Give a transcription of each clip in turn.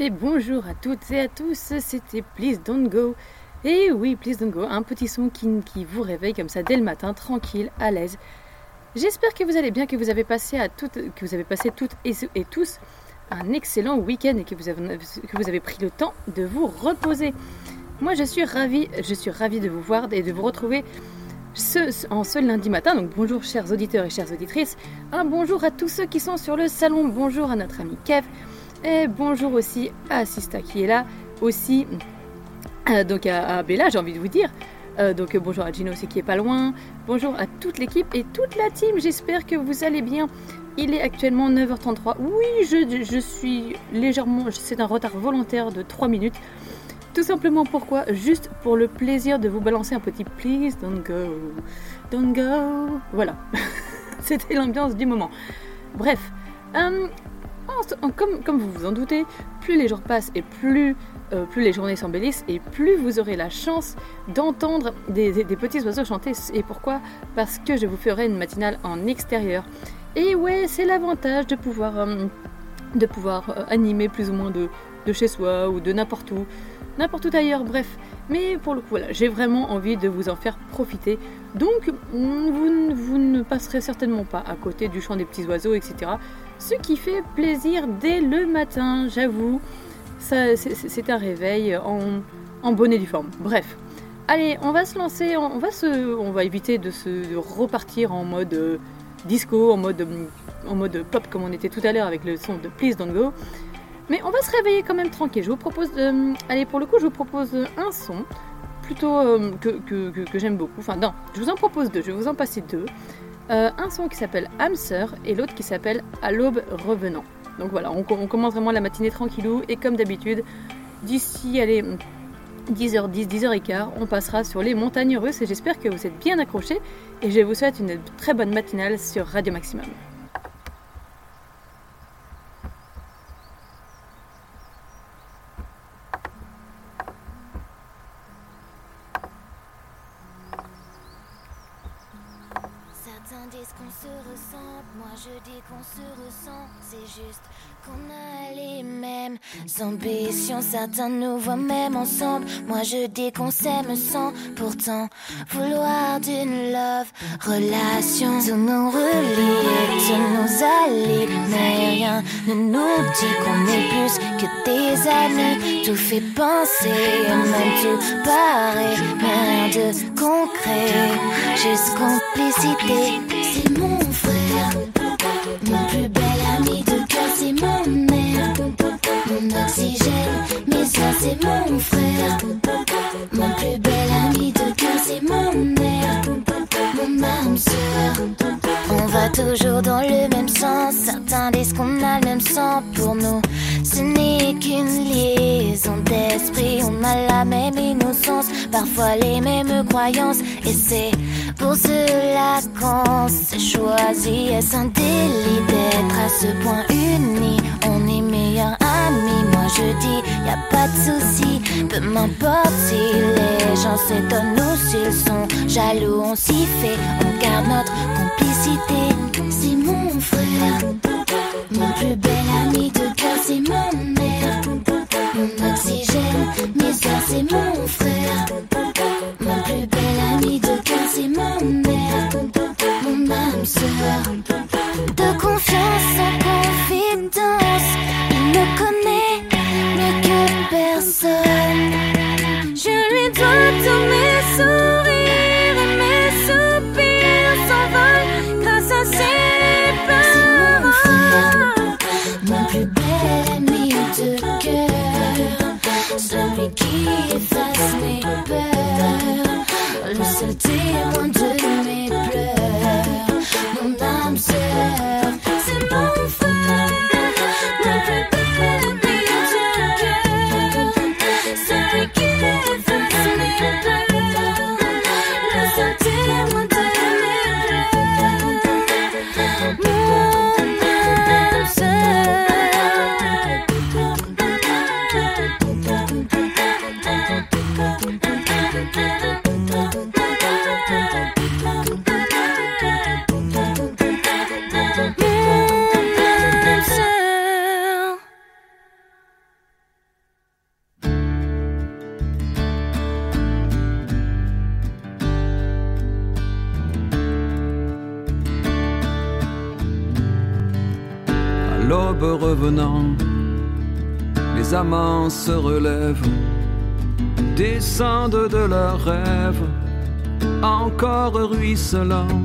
Et bonjour à toutes et à tous, c'était Please Don't Go. Et oui, Please Don't Go, un petit son qui, qui vous réveille comme ça dès le matin, tranquille, à l'aise. J'espère que vous allez bien, que vous avez passé, à toutes, que vous avez passé toutes et, tous un excellent week-end et que vous, avez, que vous avez pris le temps de vous reposer. Moi, je suis ravie, je suis ravie de vous voir et de vous retrouver ce, en ce lundi matin. Donc bonjour chers auditeurs et chères auditrices. Un bonjour à tous ceux qui sont sur le salon. Bonjour à notre ami Kev. Et bonjour aussi à Sista qui est là, aussi euh, donc à, Bella, j'ai envie de vous dire. Euh, donc bonjour à Gino aussi qui est pas loin. Bonjour à toute l'équipe et toute la team. J'espère que vous allez bien. Il est actuellement 9h33. Oui, je, suis légèrement. C'est un retard volontaire de 3 minutes. Tout simplement pourquoi? Juste pour le plaisir de vous balancer un petit please don't go, don't go. Voilà. C'était l'ambiance du moment. Bref. Euh, comme, comme vous vous en doutez, plus les jours passent et plus, euh, plus les journées s'embellissent et plus vous aurez la chance d'entendre des, petits oiseaux chanter. Et pourquoi? Parce que je vous ferai une matinale en extérieur. Et ouais, c'est l'avantage de pouvoir, euh, de pouvoir euh, animer plus ou moins de, chez soi ou de n'importe où, n'importe où ailleurs, bref. Mais pour le coup, voilà, j'ai vraiment envie de vous en faire profiter. Donc, vous, vous ne passerez certainement pas à côté du chant des petits oiseaux, etc ce qui fait plaisir dès le matin, j'avoue. C'est un réveil en, en bonne et forme. Bref, allez, on va se lancer, on va, se, on va éviter de se repartir en mode euh, disco, en mode, en mode pop comme on était tout à l'heure avec le son de Please Don't Go. Mais on va se réveiller quand même tranquille. Je vous propose de... Allez, pour le coup, je vous propose un son plutôt euh, que, que, que j'aime beaucoup. Enfin, non, je vous en propose deux, je vais vous en passer deux. Euh, un son qui s'appelle Hamster et l'autre qui s'appelle À l'aube revenant. Donc voilà, on, commence vraiment la matinée tranquillou et comme d'habitude, d'ici, allez, 10h10, 10h15, on passera sur les montagnes russes et j'espère que vous êtes bien accrochés et je vous souhaite une très bonne matinale sur Radio Maximum. Ambitions, certains nous voient même ensemble. Moi je dis qu'on s'aime sans pourtant vouloir d'une love relation. Tout nous relie tout nous allie, mais rien ne nous dit qu'on est plus que des amis. Tout fait penser, même tout paraît, mais rien de concret, juste complicité. C'est mon frère, mon plus bel ami de cœur, c'est mon mon oxygène, mais ça c'est mon frère. Mon plus bel ami de cœur, c'est mon air, mon âme sœur. Toujours dans le même sens, certains disent qu'on a le même sang pour nous. Ce n'est qu'une liaison d'esprit, on a la même innocence, parfois les mêmes croyances, et c'est pour cela qu'on s'est choisi. Est-ce un délit d'être à ce point uni? On est meilleurs moi je dis, y a pas de souci, peu m'importe si les gens s'étonnent ou s'ils sont jaloux, on s'y fait, on garde notre complicité. C'est mon frère, mon plus bel ami de cœur, c'est mon mère, mon oxygène, mais ça c'est mon frère, mon plus bel ami de cœur, c'est mon mère, mon âme sœur, celui qui efface mes peurs, le seul témoin de mes pleurs, mon âme sœur, se relèvent, descendent de leurs rêves, encore ruisselants.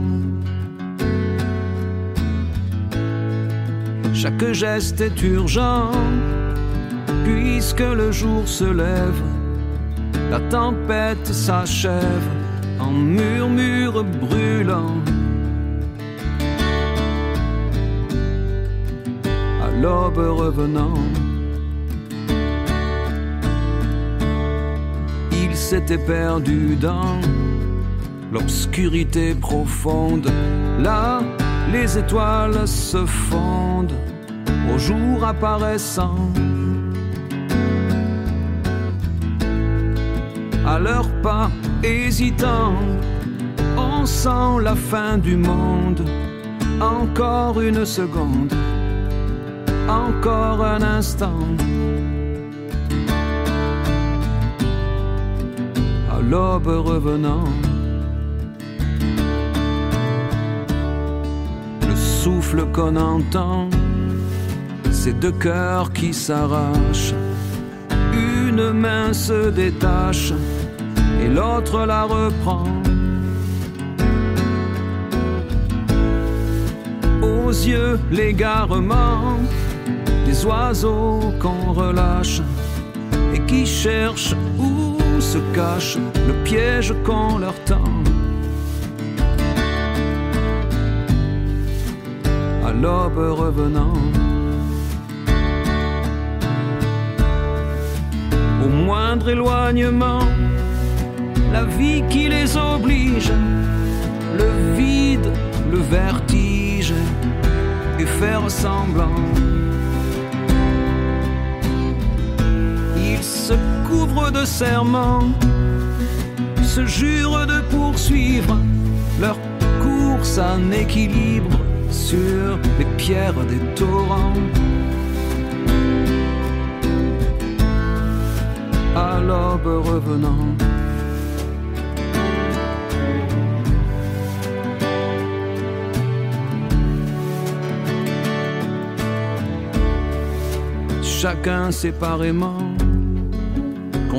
Chaque geste est urgent, puisque le jour se lève, la tempête s'achève en murmure brûlant. À l'aube revenant, s'était perdu dans l'obscurité profonde. Là, les étoiles se fondent au jour apparaissant. À leurs pas hésitants, on sent la fin du monde. Encore une seconde, encore un instant. L'aube revenant. Le souffle qu'on entend, c'est deux cœurs qui s'arrachent. Une main se détache et l'autre la reprend. Aux yeux, l'égarement des oiseaux qu'on relâche et qui cherchent où se cache le piège qu'on leur tend. À l'aube revenant. Au moindre éloignement, la vie qui les oblige, le vide, le vertige, et faire semblant. Se couvrent de serments, se jurent de poursuivre leur course en équilibre sur les pierres des torrents. À l'aube revenant. chacun séparément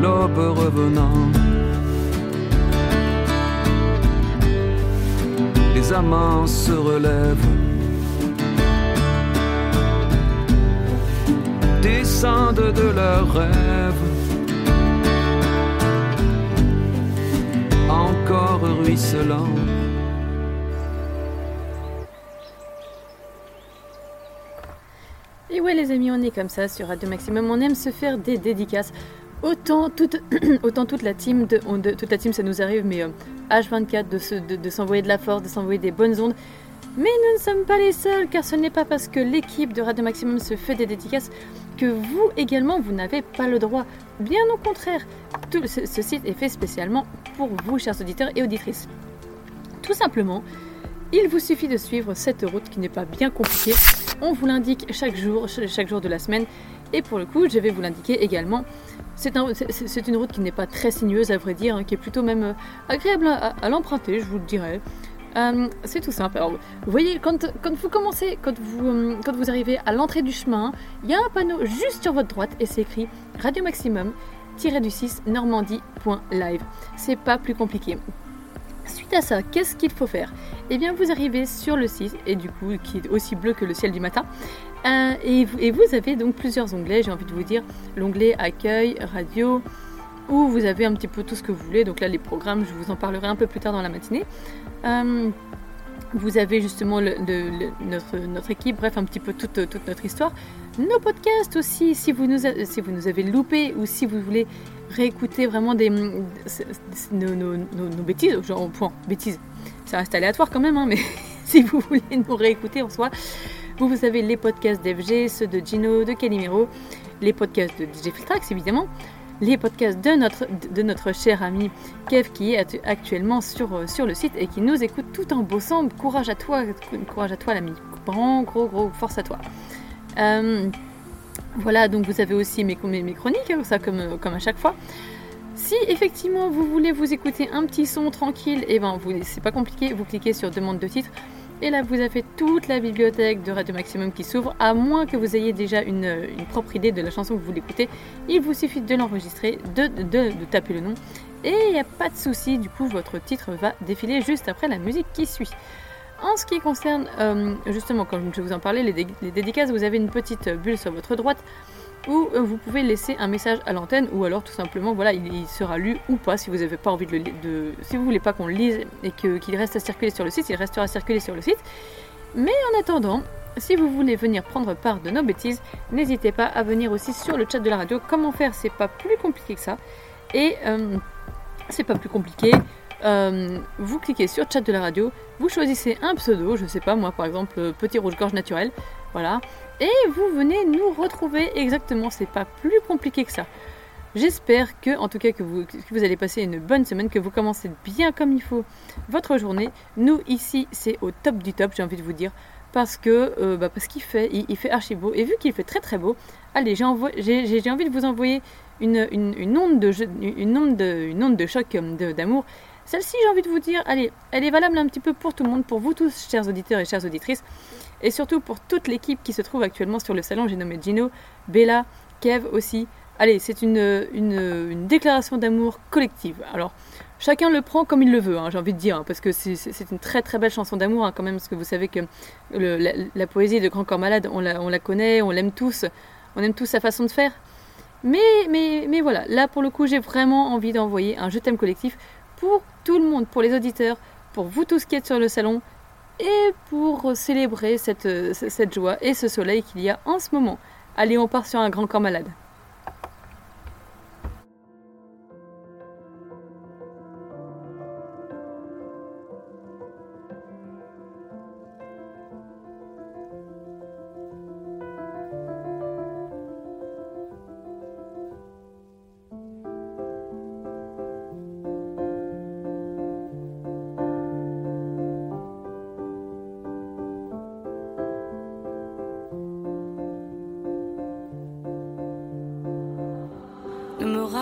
L'aube revenant, les amants se relèvent, descendent de leurs rêves. Encore ruisselant Et ouais les amis, on est comme ça sur Radio Maximum, on aime se faire des dédicaces. Autant toute, la team, ça nous arrive, mais H24 de, de, s'envoyer de la force, de s'envoyer des bonnes ondes. Mais nous ne sommes pas les seuls, car ce n'est pas parce que l'équipe de Radio Maximum se fait des dédicaces que vous également, vous n'avez pas le droit. Bien au contraire, ce, ce site est fait spécialement pour vous, chers auditeurs et auditrices. Tout simplement, il vous suffit de suivre cette route qui n'est pas bien compliquée. On vous l'indique chaque jour, chaque jour de la semaine. Et pour le coup, je vais vous l'indiquer également. C'est une route qui n'est pas très sinueuse à vrai dire, hein, qui est plutôt même euh, agréable à, l'emprunter, je vous le dirais. Euh, c'est tout simple. Vous voyez, quand, vous commencez, quand vous, euh, quand vous arrivez à l'entrée du chemin, il y a un panneau juste sur votre droite et c'est écrit Radio Maximum du 6 normandie.live. C'est pas plus compliqué. Suite à ça, qu'est-ce qu'il faut faire? Eh bien, vous arrivez sur le site, et du coup, qui est aussi bleu que le ciel du matin, et, vous, avez donc plusieurs onglets, j'ai envie de vous dire, l'onglet accueil, radio, où vous avez un petit peu tout ce que vous voulez. Donc là, les programmes, je vous en parlerai un peu plus tard dans la matinée. Euh, vous avez justement notre, équipe, bref, un petit peu toute, notre histoire. Nos podcasts aussi, si vous, nous avez loupé ou si vous voulez réécouter vraiment nos, nos, nos, bêtises, genre, point, bêtises, ça reste aléatoire quand même, hein, mais si vous voulez nous réécouter en soi, vous, vous avez les podcasts d'FG, ceux de Gino, de Calimero, les podcasts de DJ Filtrax évidemment, les podcasts de notre, de notre cher ami Kev qui est actuellement sur, sur le site et qui nous écoute tout en bossant. Courage à toi, courage à toi l'ami. Grand, gros, gros, force à toi. Euh, voilà, donc vous avez aussi mes, mes, chroniques, ça comme, comme à chaque fois. Si effectivement vous voulez vous écouter un petit son tranquille, et eh ben vous c'est pas compliqué, vous cliquez sur demande de titre et là, vous avez toute la bibliothèque de Radio Maximum qui s'ouvre, à moins que vous ayez déjà une, propre idée de la chanson que vous voulez écouter. Il vous suffit de l'enregistrer, de, taper le nom, et il n'y a pas de souci, du coup, votre titre va défiler juste après la musique qui suit. En ce qui concerne, euh, justement, comme je vous en parlais, les dédicaces, vous avez une petite bulle sur votre droite où euh, vous pouvez laisser un message à l'antenne ou alors tout simplement voilà il, sera lu ou pas si vous n'avez pas envie de le de, si vous voulez pas qu'on le lise et qu'il reste à circuler sur le site il restera à circuler sur le site. Mais en attendant si vous voulez venir prendre part de nos bêtises n'hésitez pas à venir aussi sur le chat de la radio. Comment faire c'est pas plus compliqué que ça. Et euh, c'est pas plus compliqué. Euh, vous cliquez sur chat de la radio, vous choisissez un pseudo, je sais pas moi par exemple petit rouge-gorge naturel, voilà, et vous venez nous retrouver exactement, c'est pas plus compliqué que ça. J'espère que, en tout cas, que vous, allez passer une bonne semaine, que vous commencez bien comme il faut votre journée. Nous, ici, c'est au top du top, j'ai envie de vous dire, parce que euh, bah, parce qu'il fait, il, fait archi beau. Et vu qu'il fait très très beau, allez, j'ai envie de vous envoyer une, une, onde, de, une, onde, de, une onde de choc d'amour. Celle-ci, j'ai envie de vous dire, allez, elle est valable un petit peu pour tout le monde, pour vous tous, chers auditeurs et chères auditrices et surtout pour toute l'équipe qui se trouve actuellement sur le salon. J'ai nommé Gino, Bella, Kev aussi. Allez, c'est une, une, déclaration d'amour collective. Alors, chacun le prend comme il le veut, hein, j'ai envie de dire, hein, parce que c'est une très très belle chanson d'amour hein, quand même, parce que vous savez que la, poésie de Grand Corps Malade, on la, on la connaît, on l'aime tous, on aime tous sa façon de faire. Mais, mais, mais voilà, là pour le coup, j'ai vraiment envie d'envoyer un je t'aime collectif pour tout le monde, pour les auditeurs, pour vous tous qui êtes sur le salon, et pour célébrer cette, joie et ce soleil qu'il y a en ce moment. Allez, on part sur un grand corps malade.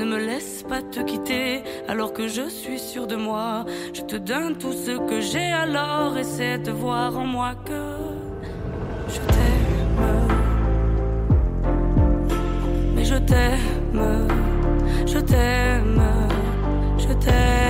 ne me laisse pas te quitter. Alors que je suis sûr de moi, je te donne tout ce que j'ai. Alors essaie de voir en moi que je t'aime, mais je t'aime, je t'aime, je t'aime,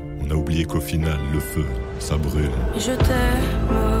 On a oublié qu'au final, le feu, ça brûle. Je t'aime.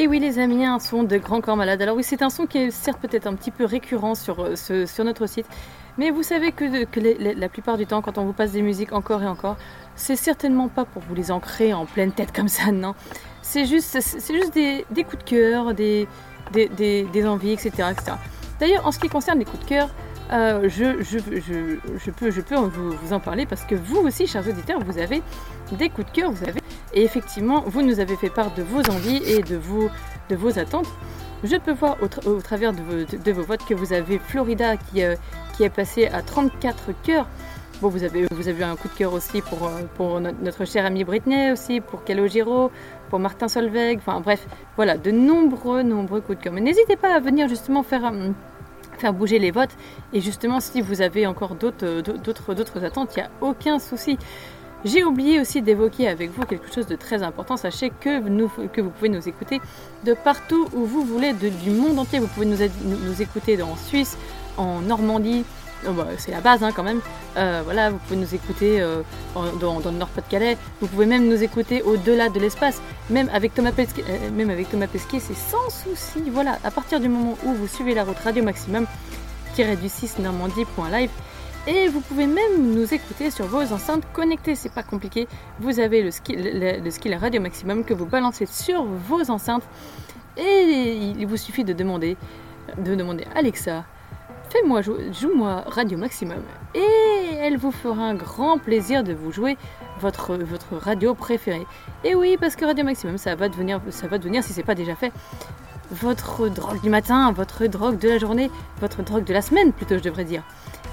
Et oui, les amis, un son de Grand Corps Malade. Alors oui, c'est un son qui est certes peut-être un petit peu récurrent sur, euh, sur notre site, mais vous savez que, que la plupart du temps, quand on vous passe des musiques encore et encore, c'est certainement pas pour vous les ancrer en pleine tête comme ça, non. C'est juste, c'est- juste des, des coups de cœur, des, des, des- des envies, etc. etc. D'ailleurs, en ce qui concerne les coups de cœur, euh, je, peux, vous, en parler parce que vous aussi, chers auditeurs, vous avez des coups de cœur, vous avez et effectivement, vous nous avez fait part de vos envies et de vos, attentes. Je peux voir au, tra- au travers de vos, votes que vous avez Florida qui, euh, est passé à 34 cœurs. Bon, vous avez, vous avez eu un coup de cœur aussi pour, euh, notre cher ami Britney aussi, pour Calogero, pour Martin Solveig, enfin bref, voilà, de nombreux, nombreux coups de cœur. Mais n'hésitez pas à venir justement faire, euh, faire bouger les votes. Et justement, si vous avez encore d'autres, euh, attentes, il n'y a aucun souci. J'ai oublié aussi d'évoquer avec vous quelque chose de très important. Sachez que, nous, que vous pouvez nous écouter de partout où vous voulez, du monde entier. Vous pouvez nous écouter en Suisse, en Normandie. Bah, c'est la base hein, quand même. Euh, voilà, vous pouvez nous écouter euh, dans, le Nord-Pas-de-Calais. Vous pouvez même nous écouter au-delà de l'espace. Même avec Thomas Pesquet, euh, même avec Thomas Pesquet, c'est sans souci. Voilà, à partir du moment où vous suivez la route Radio Maximum, du 6 normandie.live, et vous pouvez même nous écouter sur vos enceintes connectées, c'est pas compliqué. Vous avez le skill, le skill Radio Maximum que vous balancez sur vos enceintes et il vous suffit de demander, de demander Alexa, fais-moi jou- joue-moi Radio Maximum et elle vous fera un grand plaisir de vous jouer votre, radio préférée. Et oui, parce que Radio Maximum, ça va devenir, ça va devenir si c'est pas déjà fait, votre drogue du matin, votre drogue de la journée, votre drogue de la semaine plutôt, je devrais dire.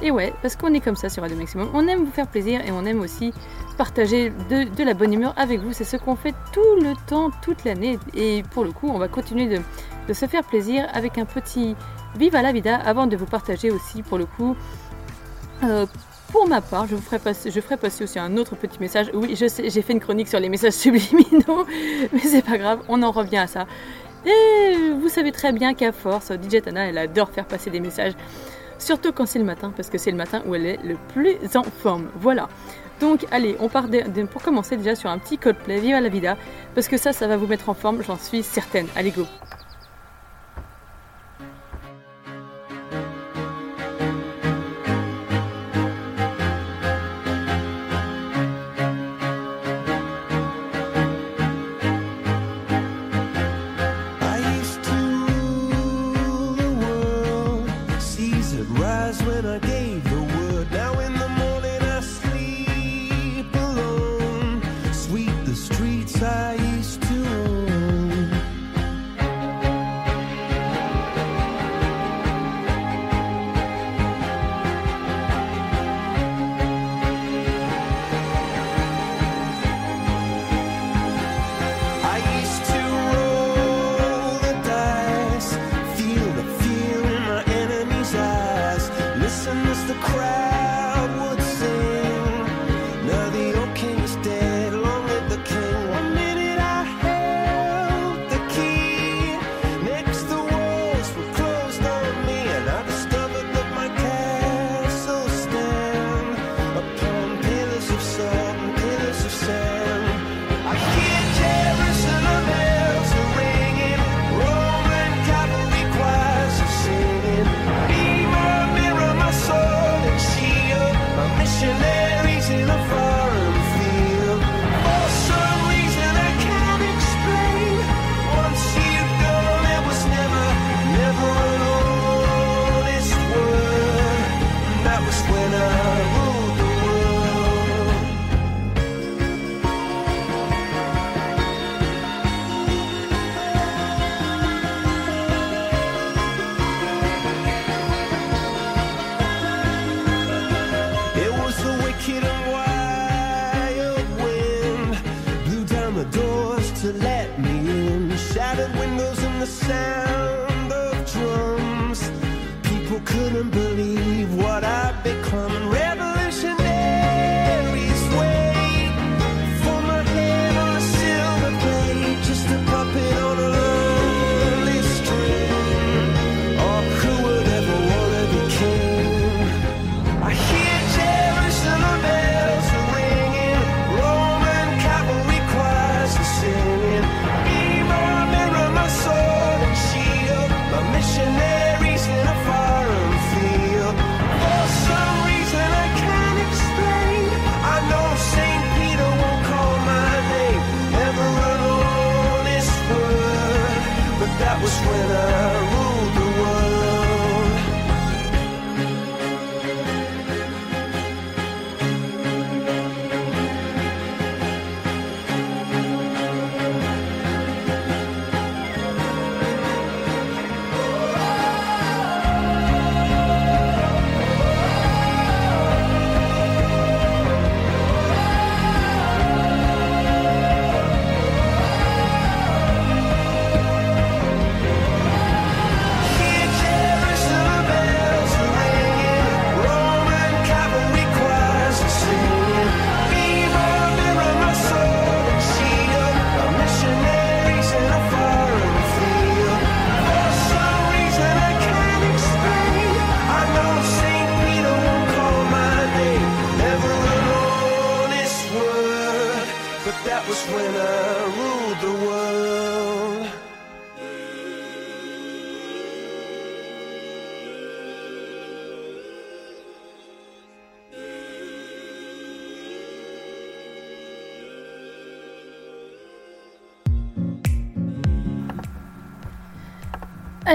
Et ouais, parce qu'on est comme ça sur Radio Maximum. On aime vous faire plaisir et on aime aussi partager de, la bonne humeur avec vous. C'est ce qu'on fait tout le temps, toute l'année. Et pour le coup, on va continuer de se faire plaisir avec un petit Viva la vida avant de vous partager aussi, pour le coup, euh, pour ma part, je, vous ferai passer, je ferai passer aussi un autre petit message. Oui, je sais, j'ai fait une chronique sur les messages subliminaux, mais c'est pas grave, on en revient à ça. Et vous savez très bien qu'à force, DJ Tana, elle adore faire passer des messages. Surtout quand c'est le matin, parce que c'est le matin où elle est le plus en forme. Voilà. Donc allez, on part pour commencer déjà sur un petit Coldplay, Viva la Vida, parce que ça, ça va vous mettre en forme, j'en suis certaine. Allez, go was when I get.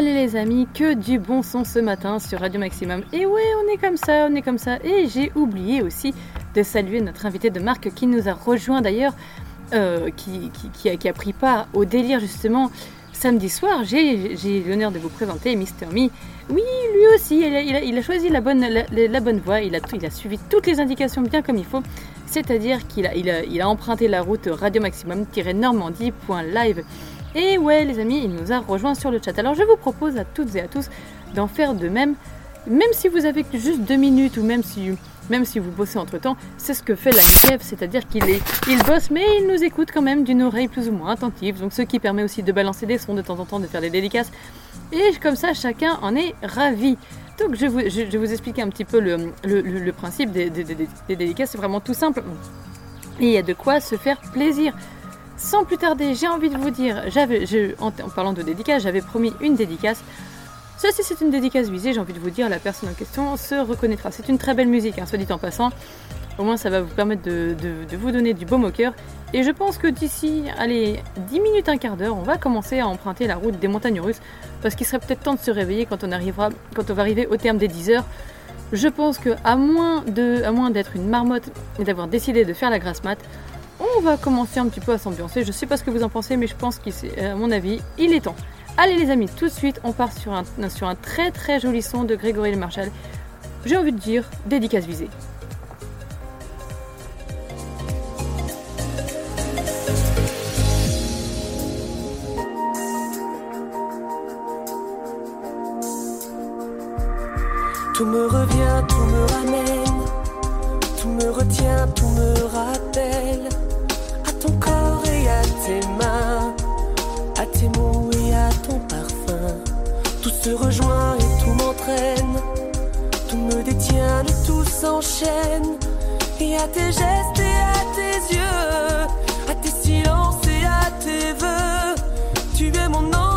Allez les amis, que du bon son ce matin sur Radio Maximum. Et ouais, on est comme ça, on est comme ça. Et j'ai oublié aussi de saluer notre invité de marque qui nous a rejoint d'ailleurs, euh, qui, a, pris part au délire justement samedi soir. J'ai l'honneur de vous présenter Mister Me. Oui, lui aussi, il a, choisi la bonne, voie, il a, suivi toutes les indications bien comme il faut. C'est-à-dire qu'il a, a emprunté la route Radio Maximum-normandie.live. Et ouais, les amis, il nous a rejoint sur le chat. Alors je vous propose à toutes et à tous d'en faire de même. Même si vous avez juste deux minutes ou même si, même si vous bossez entre temps, c'est ce que fait la c'est-à-dire qu'il il bosse mais il nous écoute quand même d'une oreille plus ou moins attentive, donc ce qui permet aussi de balancer des sons de temps en temps, de faire des dédicaces. Et comme ça, chacun en est ravi. Donc je, vous, vous expliquer un petit peu le, principe des, des- des- des dédicaces, c'est vraiment tout simple. Et il y a de quoi se faire plaisir. Sans plus tarder, j'ai envie de vous dire, en, parlant de dédicace, j'avais promis une dédicace. Ceci, c'est une dédicace visée, j'ai envie de vous dire, la personne en question se reconnaîtra. C'est une très belle musique, hein, soit dit en passant. Au moins, ça va vous permettre de, vous donner du baume au cœur. Et je pense que d'ici, allez, 10 minutes, un quart d'heure, on va commencer à emprunter la route des montagnes russes. Parce qu'il serait peut-être temps de se réveiller quand on, arrivera, quand on va arriver au terme des 10 heures. Je pense que à moins d'être une marmotte et d'avoir décidé de faire la grasse mat, on va commencer un petit peu à s'ambiancer. Je sais pas ce que vous en pensez, mais je pense qu'à mon avis, il est temps. Allez les amis, tout de suite, on part sur un, très très joli son de Grégory Le Marchal. J'ai envie de dire dédicace visée. Tout me revient, tout me ramène, tout me retient, tout me rappelle tes mains, à tes mots et à ton parfum. Tout se rejoint et tout m'entraîne, tout me détient, le tout s'enchaîne. Et à tes gestes et à tes yeux, à tes silences et à tes vœux, tu es mon ange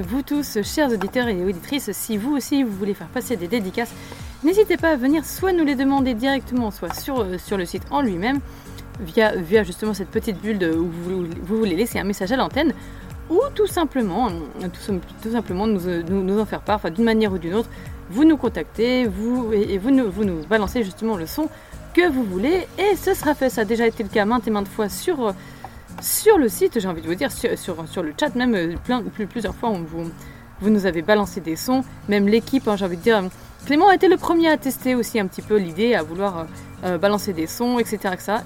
vous tous, chers auditeurs et auditrices, si vous aussi vous voulez faire passer des dédicaces, n'hésitez pas à venir soit nous les demander directement, soit sur, euh, sur le site en lui-même, via, via justement cette petite bulle où vous, vous voulez laisser un message à l'antenne, ou tout simplement, euh, tout, sim- tout simplement nous, euh, nous, nous en faire part, enfin, d'une manière ou d'une autre, vous nous contactez, vous, et, vous, nous, vous nous balancez justement le son que vous voulez, et ce sera fait. Ça a déjà été le cas maintes et maintes fois sur, sur le site, j'ai envie de vous dire, sur, le chat même, euh, plusieurs fois, vous, nous avez balancé des sons, même l'équipe, hein, j'ai envie de dire, Clément a été le premier à tester aussi un petit peu l'idée, à vouloir euh, euh, balancer des sons, etc..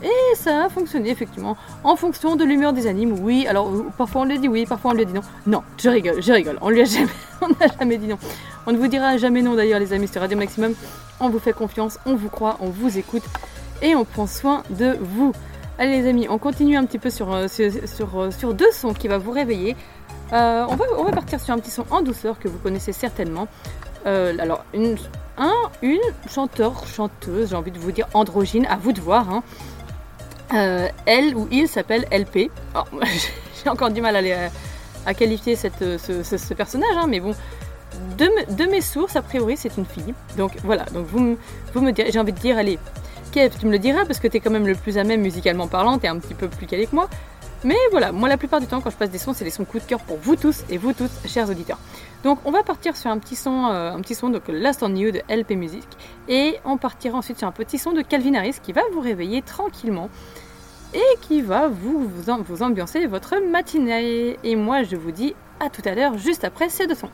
Et ça a fonctionné effectivement en fonction de l'humeur des animes. Oui, alors euh, parfois on lui dit oui, parfois on lui dit non. Non, je rigole, je rigole. On lui a jamais dit non. On ne vous dira jamais non d'ailleurs, les amis, sur Radio Maximum. On vous fait confiance, on vous croit, on vous écoute et on prend soin de vous. Allez les amis, on continue un petit peu sur, euh, euh, deux sons qui va vous réveiller. Euh, on, va, partir sur un petit son en douceur que vous connaissez certainement. Alors, une, un, une chanteur, chanteuse, j'ai envie de vous dire androgyne, à vous de voir. hein. Elle ou il s'appelle LP. Alors, j'ai encore du mal à, les- à qualifier ce, personnage, hein, mais bon, de, me- de mes sources, a priori, c'est une fille. Donc voilà, vous me direz, j'ai envie de dire, allez, Tu me le diras parce que t'es quand même le plus à même musicalement parlant, t'es un petit peu plus calé que moi. Mais voilà, moi la plupart du temps quand je passe des sons, c'est des sons coup de cœur pour vous tous et vous toutes, chers auditeurs. Donc on va partir sur un petit son, euh, un petit son donc Last on You de LP Music, et on partira ensuite sur un petit son de Calvin Harris qui va vous réveiller tranquillement et qui va vous, vous, vous ambiancer votre matinée. Et moi je vous dis à tout à l'heure juste après ces deux sons.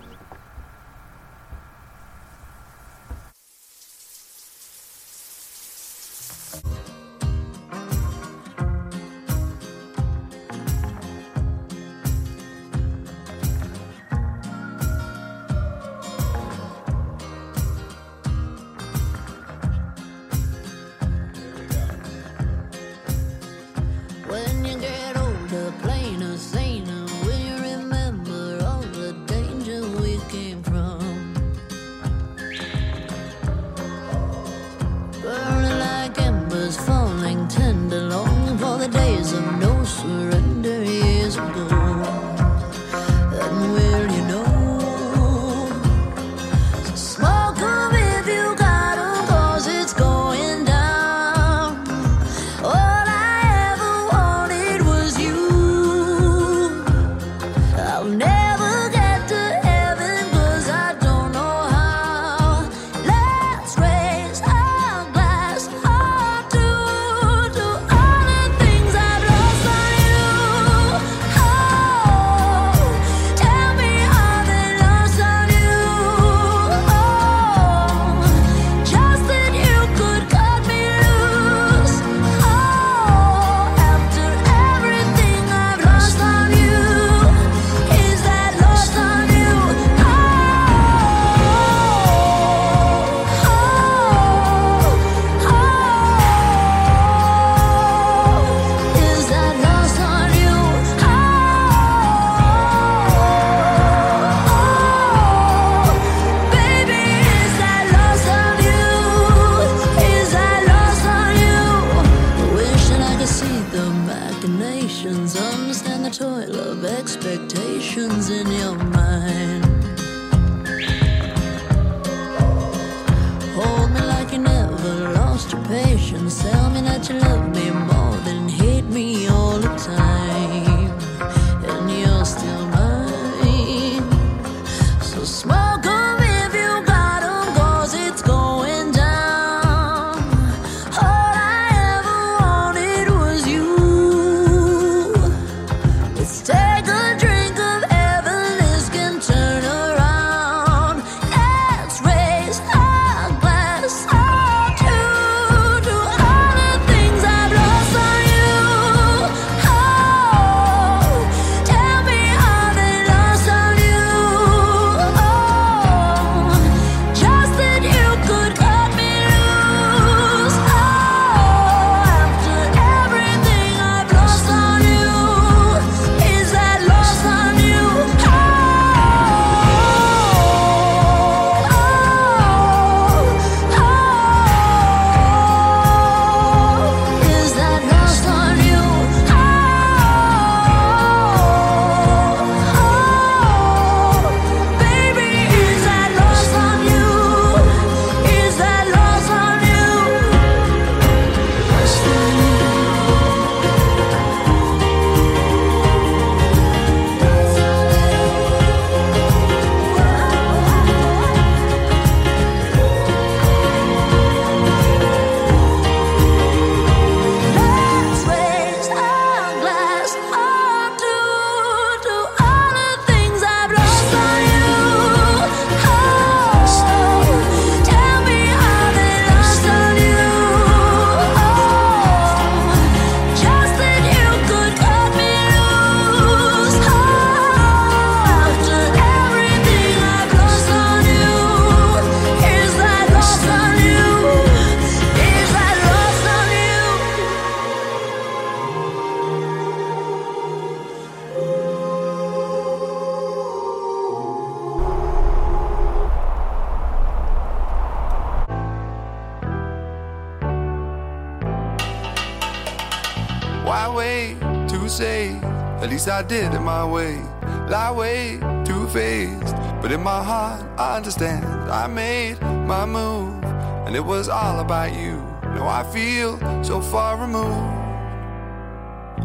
I did it my way. Lie way too faced, but in my heart I understand. I made my move, and it was all about you. Now I feel so far removed.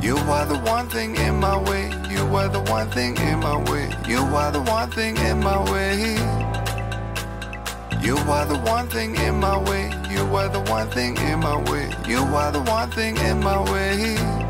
You are the one thing in my way. You are the one thing in my way. You are the one thing in my way. You are the one thing in my way. You are the one thing in my way. You are the one thing in my way.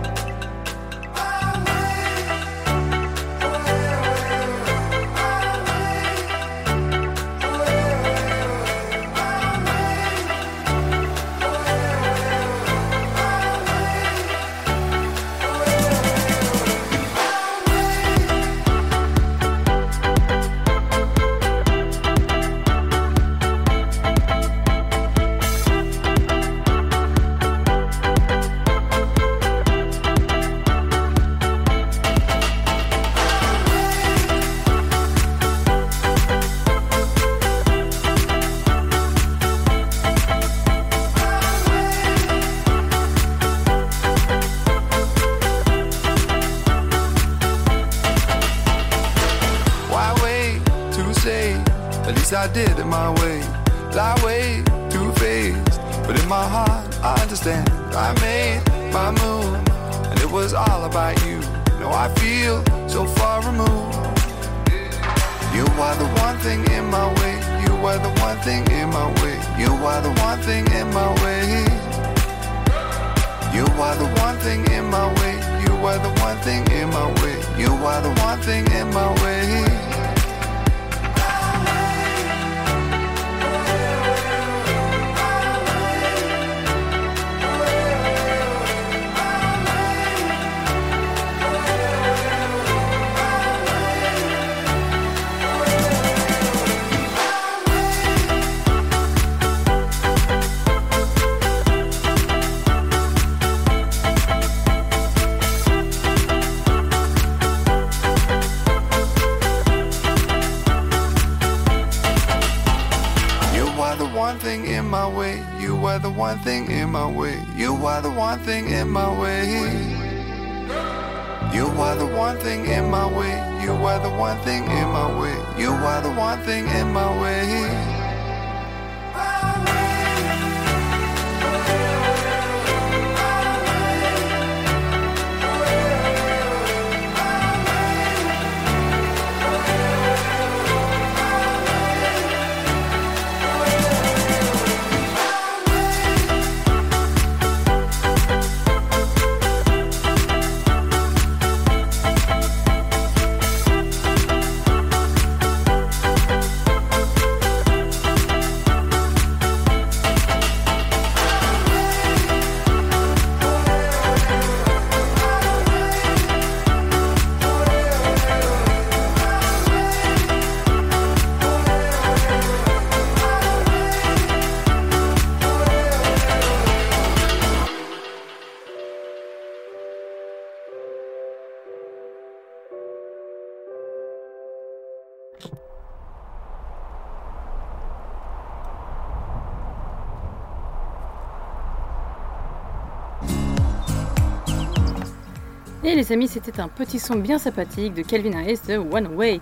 Les amis, c'était un petit son bien sympathique de Calvin Harris de One Way.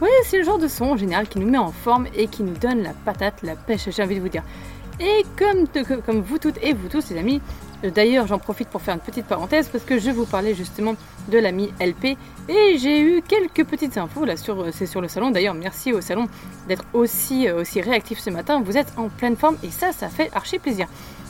Ouais, c'est le genre de son en général qui nous met en forme et qui nous donne la patate, la pêche, j'ai envie de vous dire. Et comme, comme vous toutes et vous tous, les amis, euh, d'ailleurs, j'en profite pour faire une petite parenthèse parce que je vous parlais justement de l'ami LP et j'ai eu quelques petites infos là sur, euh, c'est sur le salon. D'ailleurs, merci au salon d'être aussi, euh, aussi réactif ce matin. Vous êtes en pleine forme et ça, ça fait archi plaisir.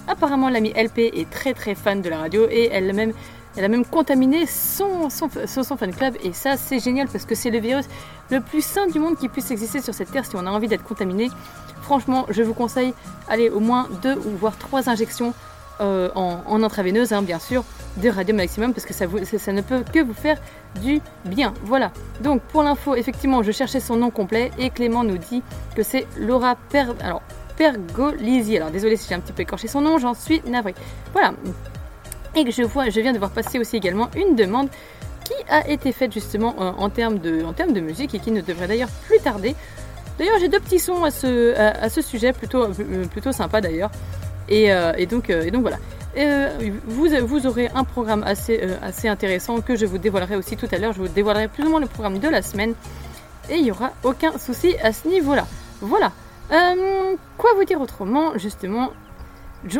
Apparemment, l'ami LP est très très fan de la radio et elle même elle a même contaminé son, son, fan club et ça c'est génial parce que c'est le virus le plus sain du monde qui puisse exister sur cette terre si on a envie d'être contaminé. Franchement, je vous conseille, allez, au moins deux ou voire trois injections euh, en, intraveineuse, hein, bien sûr, de radium maximum parce que ça ne peut que vous faire du bien. Voilà. Donc pour l'info, effectivement, je cherchais son nom complet et Clément nous dit que c'est Laura Per... Alors, Pergolisi. Alors désolé si j'ai un petit peu écorché son nom, j'en suis navré. Voilà. Et que je vois, je viens de voir passer aussi également une demande qui a été faite justement en, en termes de, en termes de musique et qui ne devrait d'ailleurs plus tarder. D'ailleurs, j'ai deux petits sons à ce, à, ce sujet, plutôt, euh, plutôt sympa d'ailleurs. Et, euh, donc, euh, et donc voilà. Euh, vous, vous aurez un programme assez, euh, assez intéressant que je vous dévoilerai aussi tout à l'heure. Je vous dévoilerai plus ou moins le programme de la semaine. Et il n'y aura aucun souci à ce niveau-là. Voilà. Euh, quoi vous dire autrement Justement,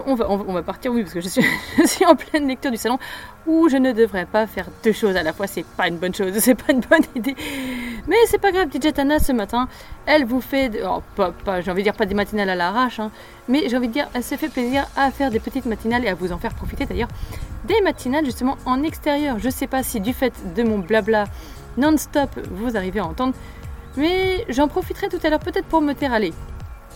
on, va, partir, oui, parce que je suis, en pleine lecture du salon où je ne devrais pas faire deux choses à la fois. C'est pas une bonne chose, c'est pas une bonne idée. Mais c'est pas grave, DJ Tana ce matin, elle vous fait, oh, pas, pas- j'ai envie de dire pas des matinales à l'arrache, hein, mais j'ai envie de dire, elle se fait plaisir à faire des petites matinales et à vous en faire profiter d'ailleurs. Des matinales justement en extérieur. Je sais pas si du fait de mon blabla non-stop vous arrivez à entendre, mais j'en profiterai tout à l'heure peut-être pour me taire aller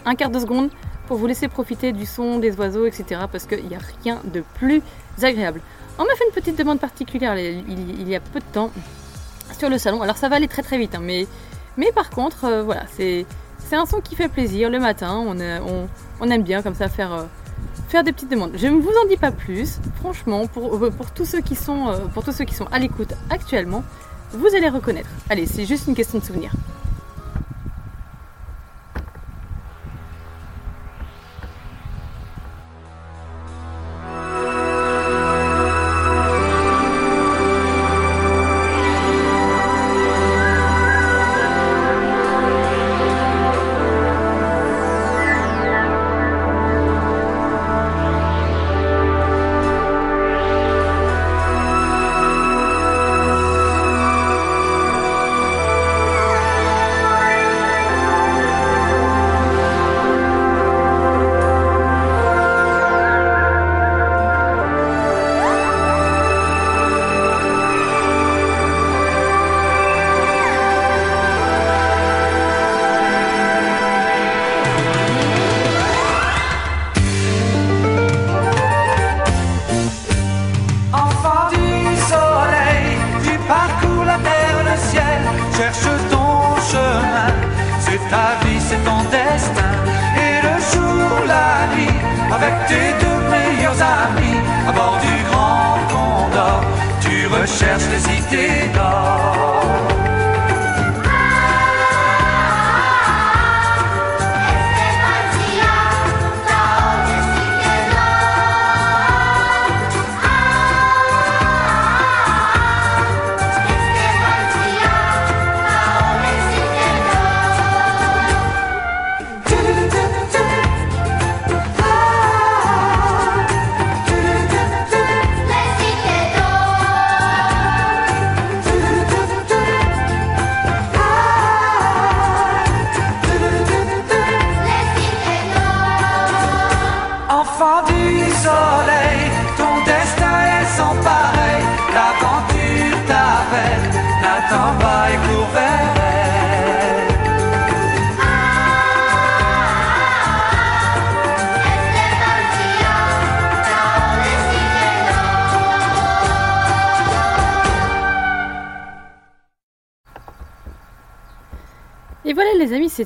un quart de seconde pour vous laisser profiter du son des oiseaux, etc. Parce qu'il n'y a rien de plus agréable. On m'a fait une petite demande particulière il, y a peu de temps sur le salon. Alors ça va aller très très vite, hein, mais, mais par contre, euh, voilà, c'est un son qui fait plaisir le matin. On, a- on, aime bien comme ça faire, euh, faire des petites demandes. Je ne vous en dis pas plus. Franchement, pour, euh, pour, tous, ceux qui sont, euh, pour tous ceux qui sont à l'écoute actuellement, vous allez reconnaître. Allez, c'est juste une question de souvenir.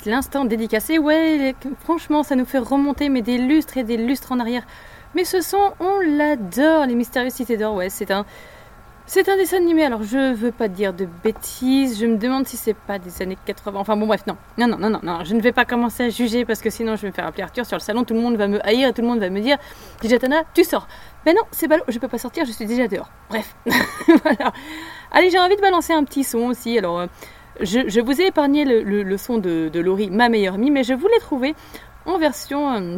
L'instant dédicacé. Ouais, franchement, ça nous fait remonter mais des lustres et des lustres en arrière. Mais ce son, on l'adore, les mystérieuses cités d'or. Ouais, c'est un, c'est un dessin animé. Alors je veux pas dire de bêtises. Je me demande si c'est pas des années 80. Enfin bon, bref, non, non, non, non, non, non. Je ne vais pas commencer à juger parce que sinon je vais me faire appeler Arthur sur le salon. Tout le monde va me haïr et tout le monde va me dire, Dijatana, tu sors. Ben non, c'est ballot. Je peux pas sortir. Je suis déjà dehors. Bref, voilà. Allez, j'ai envie de balancer un petit son aussi. Alors. euh, je, vous ai épargné le, son de, Laurie, ma meilleure amie, mais je voulais trouver en version euh,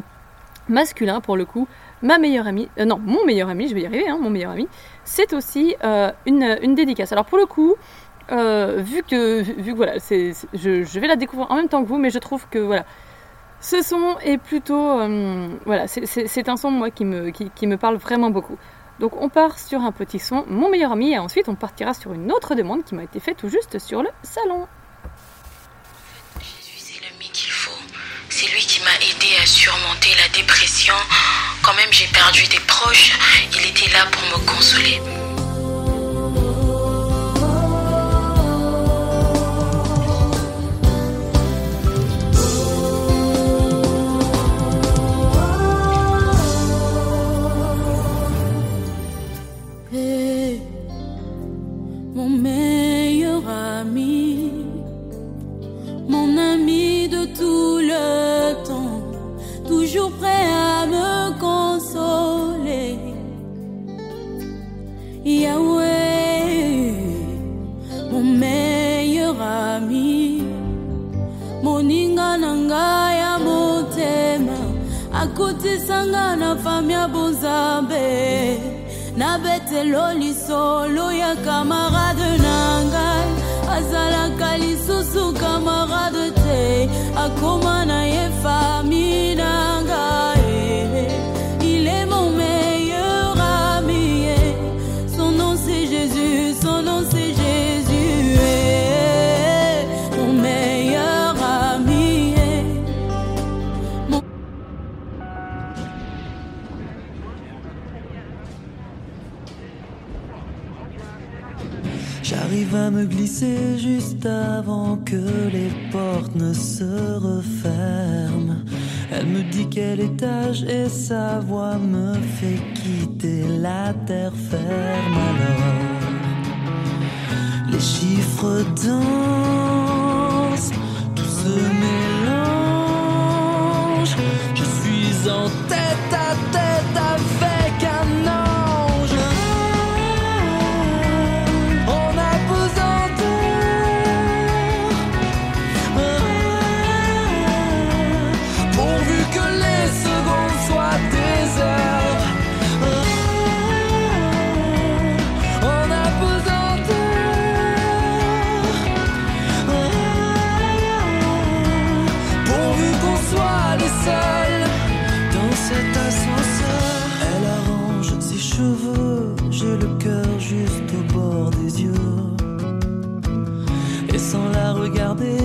masculin pour le coup. Ma meilleure amie, euh, non, mon meilleur ami, je vais y arriver, hein, mon meilleur ami, c'est aussi euh, une, dédicace. Alors pour le coup, vu que, vu que voilà, je, vais la découvrir en même temps que vous, mais je trouve que voilà, ce son est plutôt, voilà, c'est, un son moi qui, qui me parle vraiment beaucoup. Donc on part sur un petit son, mon meilleur ami, et ensuite on partira sur une autre demande qui m'a été faite tout juste sur le salon. Jésus, c'est l'ami qu'il faut. C'est lui qui m'a aidé à surmonter la dépression. Quand même, j'ai perdu des proches. Il était là pour me consoler. Mon meilleur ami, mon ami de tout le temps, toujours prêt à me consoler. Yahweh, mon meilleur ami, moninga na ngai ya motema akotisanga na fami ya bozambe nabetelo lisolo ya kamarade na ngai azalaka lisusu kamarade te. Akoma na ye fami me glisser juste avant que les portes ne se referment. Elle me dit quel étage et sa voix me fait quitter la terre ferme alors. Les chiffres dansent, tout se mélange. Je suis en tête à tête avec sans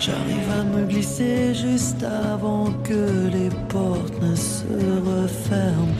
J'arrive à me glisser juste avant que les portes ne se referment.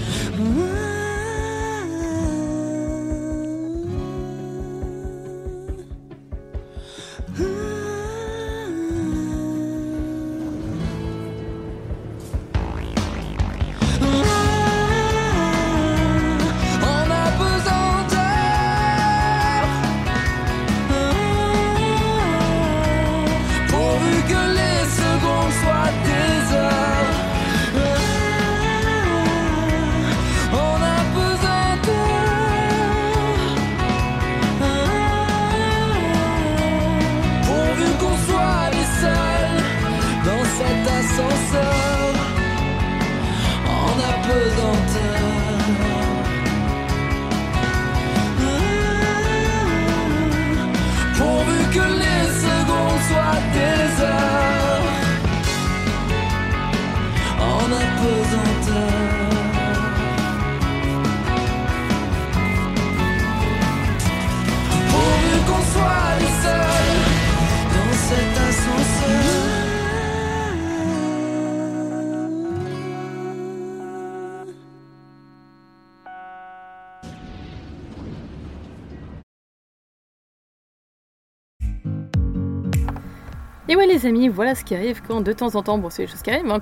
Les voilà ce qui arrive quand de temps en temps, bon c'est des choses qui arrivent, hein,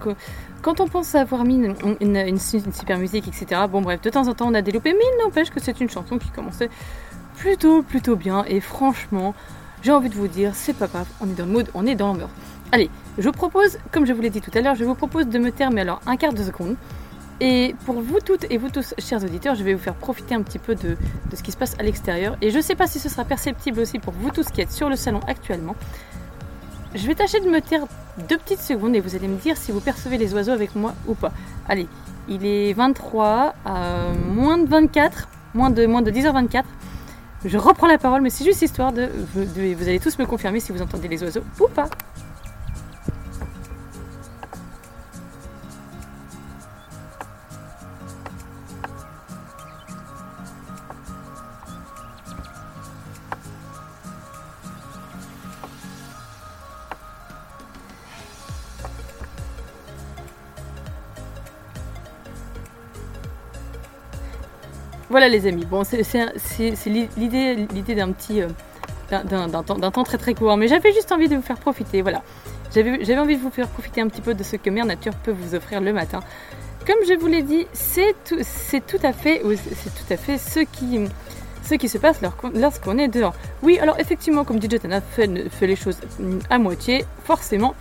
quand on pense avoir mis une, une- une su- une super musique, etc. Bon bref, de temps en temps on a des mais il n'empêche que c'est une chanson qui commençait plutôt plutôt bien et franchement, j'ai envie de vous dire, c'est pas grave, on est dans le mood, on est dans l'ambiance. Allez, je vous propose, comme je vous l'ai dit tout à l'heure, je vous propose de me mais alors un quart de seconde. Et pour vous toutes et vous tous, chers auditeurs, je vais vous faire profiter un petit peu de, de ce qui se passe à l'extérieur. Et je sais pas si ce sera perceptible aussi pour vous tous qui êtes sur le salon actuellement. Je vais tâcher de me taire deux petites secondes et vous allez me dire si vous percevez les oiseaux avec moi ou pas. Allez, il est 23 à moins de 24, moins de, moins de 10h24. Je reprends la parole, mais c'est juste histoire de, de- Vous allez tous me confirmer si vous entendez les oiseaux ou pas. Voilà les amis, bon c'est l'idée d'un petit euh, d'un- temps, très très court, mais j'avais juste envie de vous faire profiter, voilà. J'avais envie de vous faire profiter un petit peu de ce que Mère Nature peut vous offrir le matin. Comme je vous l'ai dit, c'est tout, à fait, ce qui, se passe lorsqu'on est dehors. Oui, alors effectivement, comme fait, fait les choses mm, à moitié, forcément,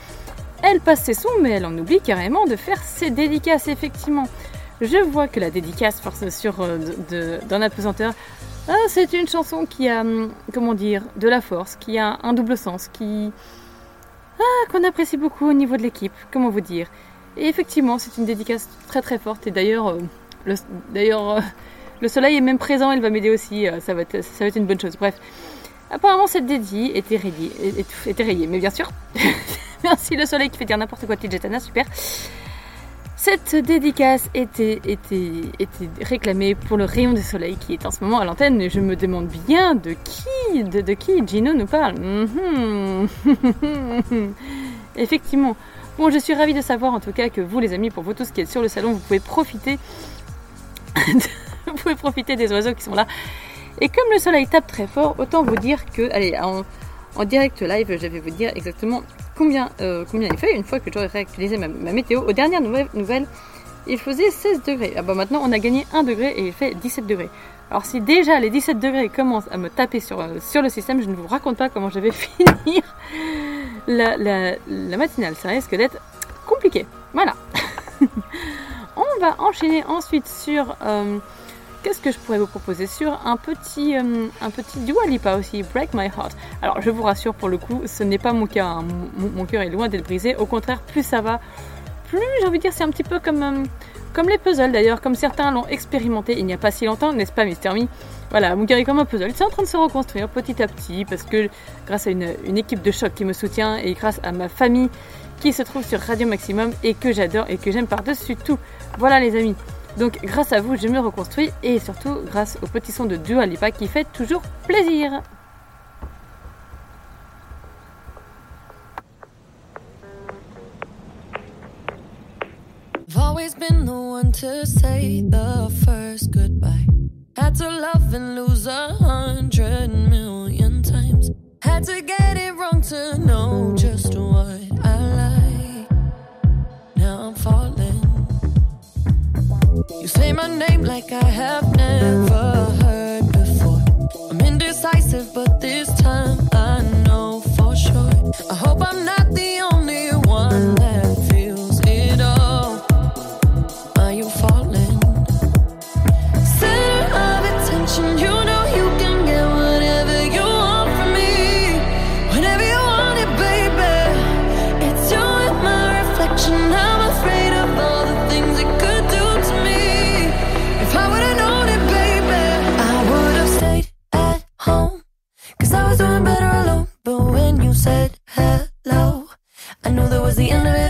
elle passe ses sons, mais elle en oublie carrément de faire ses dédicaces, effectivement. Je vois que la dédicace force sur euh, d'un apesanteur, ah, c'est une chanson qui a, hum, comment dire, de la force, qui a un double sens, qui, ah, qu'on apprécie beaucoup au niveau de l'équipe. Comment vous dire Et effectivement, c'est une dédicace très très forte. Et d'ailleurs, euh, le, d'ailleurs, euh, le soleil est même présent. Il va m'aider aussi. ça va être, ça va être une bonne chose. Bref, apparemment cette dédie était rayée, était rayée. Mais bien sûr, merci le soleil qui fait dire n'importe quoi. Tijetana, super. Cette dédicace était, était, était réclamée pour le rayon du soleil qui est en ce moment à l'antenne et je me demande bien de qui, de, de qui Gino nous parle. Mhm. Effectivement. Bon, je suis ravie de savoir en tout cas que vous les amis, pour vous tous qui êtes sur le salon, vous pouvez profiter, vous pouvez profiter des oiseaux qui sont là. Et comme le soleil tape très fort, autant vous dire que, allez, en direct live, je vais vous dire exactement combien, euh, il fait une fois que j'aurai réactualisé ma, météo. Aux dernières nouvelles, il faisait 16 degrés. Ah bah maintenant on a gagné 1 degré et il fait 17 degrés. Alors si déjà les 17 degrés commencent à me taper sur, euh, sur le système, je ne vous raconte pas comment je vais finir la matinale. Ça risque d'être compliqué. Voilà. on va enchaîner ensuite sur... euh, Qu'est-ce que je pourrais vous proposer sur un petit, euh, petit aussi, Break My Heart. Alors je vous rassure pour le coup, ce n'est pas mon cas, hein. mon, cœur est loin d'être brisé. Au contraire, plus ça va, plus j'ai envie de dire c'est un petit peu comme, euh, comme les puzzles d'ailleurs, comme certains l'ont expérimenté il n'y a pas si longtemps, n'est-ce pas Mister Me Voilà, mon cœur est comme un puzzle, c'est en train de se reconstruire petit à petit parce que grâce à une équipe de choc qui me soutient et grâce à ma famille qui se trouve sur Radio Maximum et que j'adore et que j'aime par-dessus tout. Voilà les amis. Donc grâce à vous, je me reconstruis et surtout grâce au petit son de Dua Lipa qui fait toujours plaisir. The to the first goodbye. Had to love and lose a hundred million times. Had to get it wrong to know just You say my name like I have never heard before. I'm indecisive, but this time I know for sure. I hope I'm said hello, I knew that was the end of it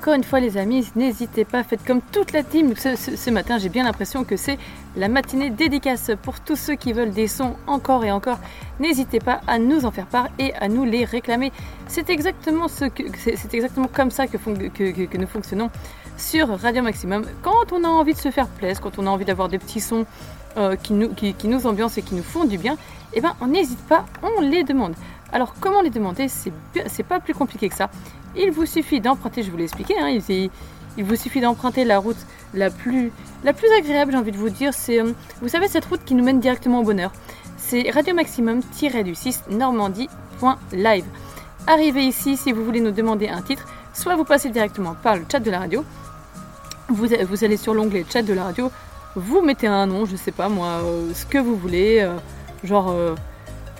encore une fois, les amis, n'hésitez pas, faites comme toute la team. Ce, matin, j'ai bien l'impression que c'est la matinée dédicace pour tous ceux qui veulent des sons encore et encore. N'hésitez pas à nous en faire part et à nous les réclamer. C'est exactement, comme ça que, nous fonctionnons sur Radio Maximum. Quand on a envie de se faire plaisir, quand on a envie d'avoir des petits sons euh, qui, nous, qui, ambiancent et qui nous font du bien, eh ben, on n'hésite pas, on les demande. Alors, comment les demander? C'est pas plus compliqué que ça. Il vous suffit d'emprunter, je vous l'ai expliqué, hein, il, vous suffit d'emprunter la route la plus, agréable, j'ai envie de vous dire. C'est, euh, vous savez, cette route qui nous mène directement au bonheur. C'est Radio Maximum-du-6 Normandie.live. Arrivez ici si vous voulez nous demander un titre, soit vous passez directement par le chat de la radio, vous, vous allez sur l'onglet chat de la radio, vous mettez un nom, je sais pas moi, euh, ce que vous voulez, euh, genre euh,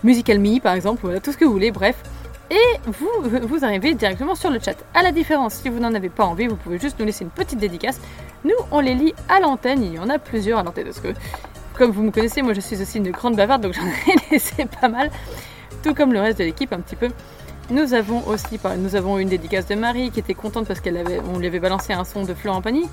Musical Me par exemple, tout ce que vous voulez, bref. Et vous, vous arrivez directement sur le chat. À la différence, si vous n'en avez pas envie, vous pouvez juste nous laisser une petite dédicace. Nous, on les lit à l'antenne, il y en a plusieurs à l'antenne, parce que, comme vous me connaissez, moi je suis aussi une grande bavarde, donc j'en ai laissé pas mal, tout comme le reste de l'équipe un petit peu. Nous avons aussi, nous avons eu une dédicace de Marie qui était contente parce qu'elle avait, on lui avait balancé un son de Florent Pagny.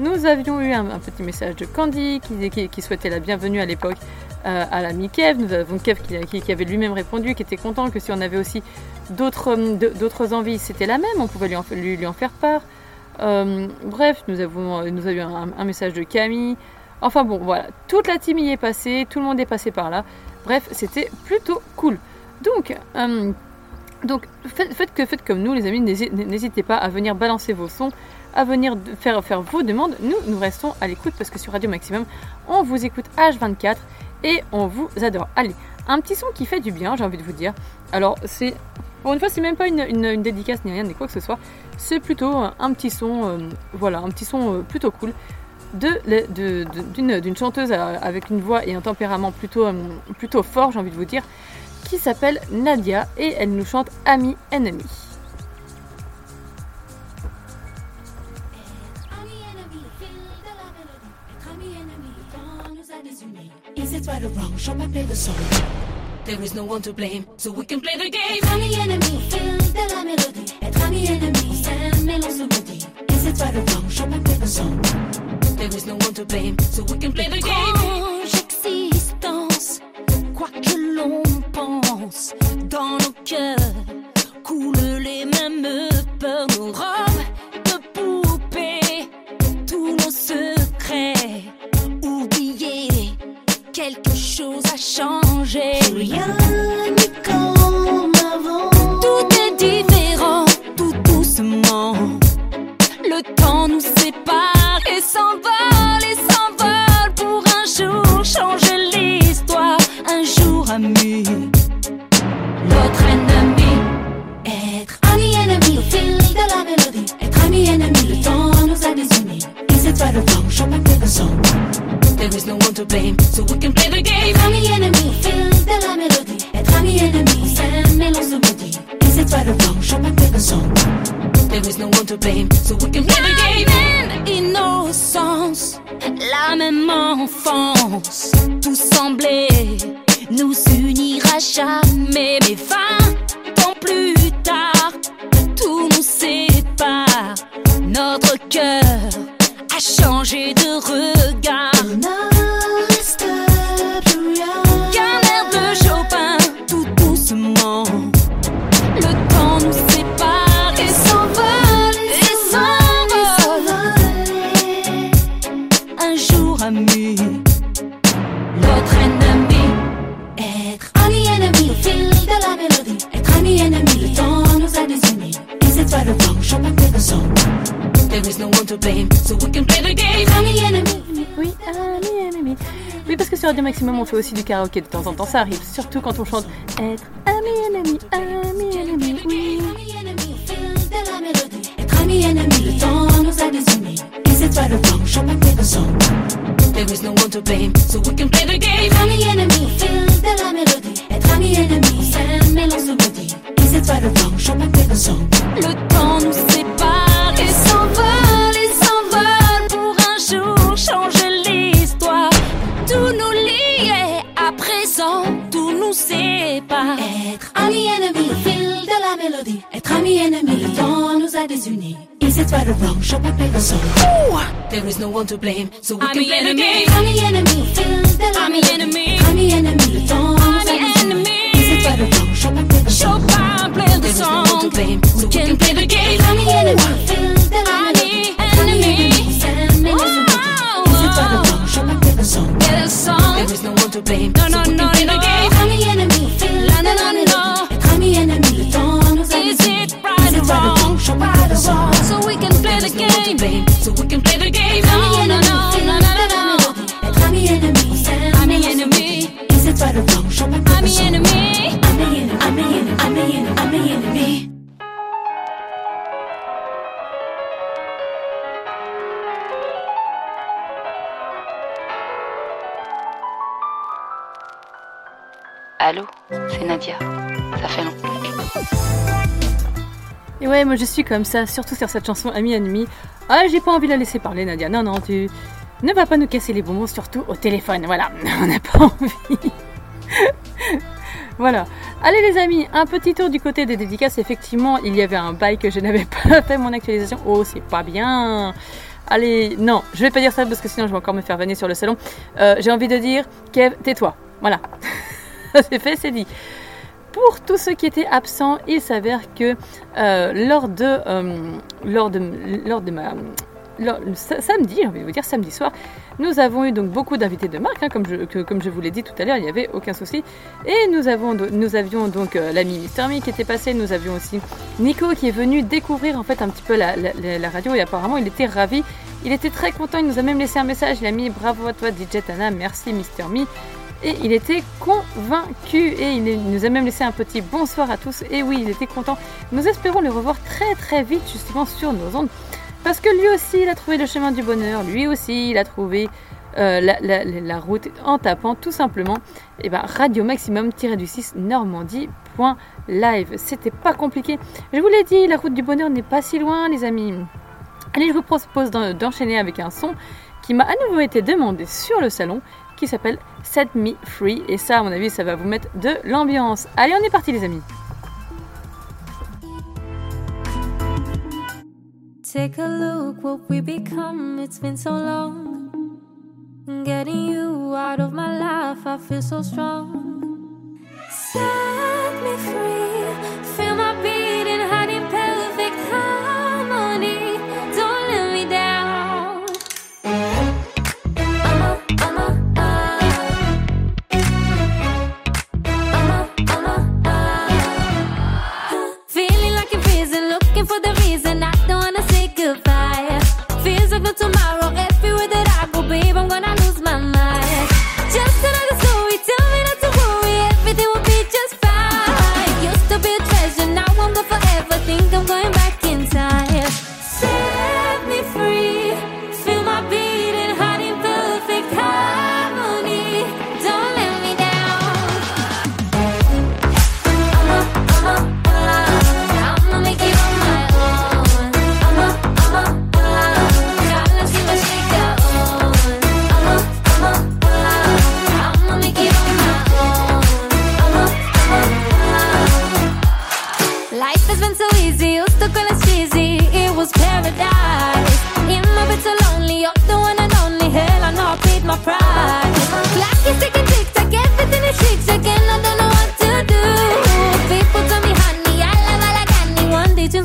Nous avions eu un, petit message de Candy qui souhaitait la bienvenue à l'époque à l'ami Kev. Nous avons Kev qui, avait lui-même répondu, qui était content que si on avait aussi d'autres d'autres envies, c'était la même, on pouvait lui en, lui, en faire part. Euh, bref, nous avons, euh, nous un, message de Camille. Enfin bon, voilà, toute la team y est passée, tout le monde est passé par là. Bref, c'était plutôt cool. Donc, euh, donc faites, que, faites comme nous, les amis, n'hési- n'hésitez pas à venir balancer vos sons, à venir faire, faire vos demandes. Nous, nous restons à l'écoute parce que sur Radio Maximum, on vous écoute H24 et on vous adore. Allez, un petit son qui fait du bien, j'ai envie de vous dire. Alors, c'est. Pour une fois, c'est même pas une, dédicace ni rien, ni quoi que ce soit. C'est plutôt un petit son, euh, voilà, un petit son euh, plutôt cool de, de- de- d'une, d'une chanteuse avec une voix et un tempérament plutôt, euh, plutôt fort, j'ai envie de vous dire, qui s'appelle Nadia et elle nous chante Ami Ennemi. Is it right or wrong? Shall I play the song? There is no one to blame, so we can play the game. Ami ennemi, feel de la mélodie. Être ami ennemi, s'aimer, l'on se maudit. Is it right or wrong? Shall I play the song? There is no one to blame, so we can play the game. Étrange existence, quoi que l'on pense, dans nos cœurs coulent les mêmes peurs, nos robes de poupée, tous nos secrets oubliés, quelque chose a changé. Rien n'est comme avant. Tout est différent, tout doucement. Le temps nous sépare et s'envole et s'envole pour un jour changer l'histoire. Un jour ami, l'autre ennemi. Être ami ennemi, au fil de la mélodie. Ami ennemi, le temps nous a désunis. Is it right or wrong? I play the song? There is no one to blame, so we can play the game. Ami au fil de la mélodie. Être ami ennemi, s'aimer, l'on se maudit. Is it right or wrong? I play the song? There is no one to blame, so we can play the La game. même innocence, la même enfance, tout semblait nous unir à jamais. Mais vingt ans plus tard, tout nous sépare. Notre cœur a changé de regard. Right or wrong? Shall I play the song? There is no one to blame, so we can play the game. Ami ennemi. Oui, ami ennemi. Oui, parce que sur Radio Maximum, on fait aussi du karaoké de temps en temps, ça arrive. Surtout quand on chante Être ami ennemi, ami ennemi, oui. Être ami ennemi, le temps nous a désunis. Is it right or wrong? Shall I play the song? There is no one to blame, so we can play the game. Ami ennemi fil de la mélodie. Être ami ennemi, s'aimer, l'on se maudit. Is it right or wrong? Show me with. Le temps nous sépare et s'envole et s'envole pour un jour changer l'histoire. Tout nous lie à présent tout nous sépare. Être ami ennemi au fil de la mélodie. Être ami ennemi, le temps nous a désunis. Is it right or wrong? Show me with a song. Ooh! There is no one to blame, so we ami can play the game. Ami ennemi au fil de la ami mélodie. Ennemi. Ami ennemi, le temps so can play the game. No so game. Enemy. Is it right wrong? We can play the game, so we can play the game. No. Right enemy. Enemy. Allô, c'est Nadia. Ça fait longtemps. Et ouais, moi je suis comme ça, surtout sur cette chanson Ami Ennemi. Ah, j'ai pas envie de la laisser parler, Nadia. Non, non, tu ne vas pas nous casser les bonbons, surtout au téléphone. Voilà, on n'a pas envie. voilà. Allez les amis, un petit tour du côté des dédicaces. Effectivement, il y avait un bail que je n'avais pas fait mon actualisation. Oh, c'est pas bien. Allez, non, je vais pas dire ça parce que sinon je vais encore me faire vanner sur le salon. Euh, j'ai envie de dire, Kev, tais-toi. Voilà. c'est fait, c'est dit. Pour tous ceux qui étaient absents, il s'avère que euh, lors de euh, lors de lors de ma samedi, j'ai envie vous dire samedi soir, nous avons eu donc beaucoup d'invités de marque, hein, comme je que- comme je vous l'ai dit tout à l'heure, il n'y avait aucun souci. Et nous avons nous avions donc euh, l'ami Mister Me qui était passé, nous avions aussi Nico qui est venu découvrir en fait un petit peu la radio et apparemment il était ravi. Il était très content, il nous a même laissé un message, il a mis bravo à toi DJ Tana, merci Mister Me. Et il était convaincu et il nous a même laissé un petit bonsoir à tous. Et oui, il était content. Nous espérons le revoir très très vite justement sur nos ondes. Parce que lui aussi, il a trouvé le chemin du bonheur. Lui aussi, il a trouvé euh, la, route en tapant tout simplement eh ben, Radio Maximum-du-6 Normandie.live. C'était pas compliqué. Je vous l'ai dit, la route du bonheur n'est pas si loin, les amis. Allez, je vous propose d'en- d'enchaîner avec un son qui m'a à nouveau été demandé sur le salon qui s'appelle Set Me Free. Et ça, à mon avis, ça va vous mettre de l'ambiance. Allez, on est parti, les amis. Take a look what we become. It's been so long. Getting you out of my life, I feel so strong. Set me free. Feel my beating in perfect harmony. Tomorrow,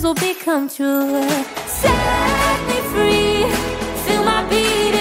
will become true. Set me free, feel my beating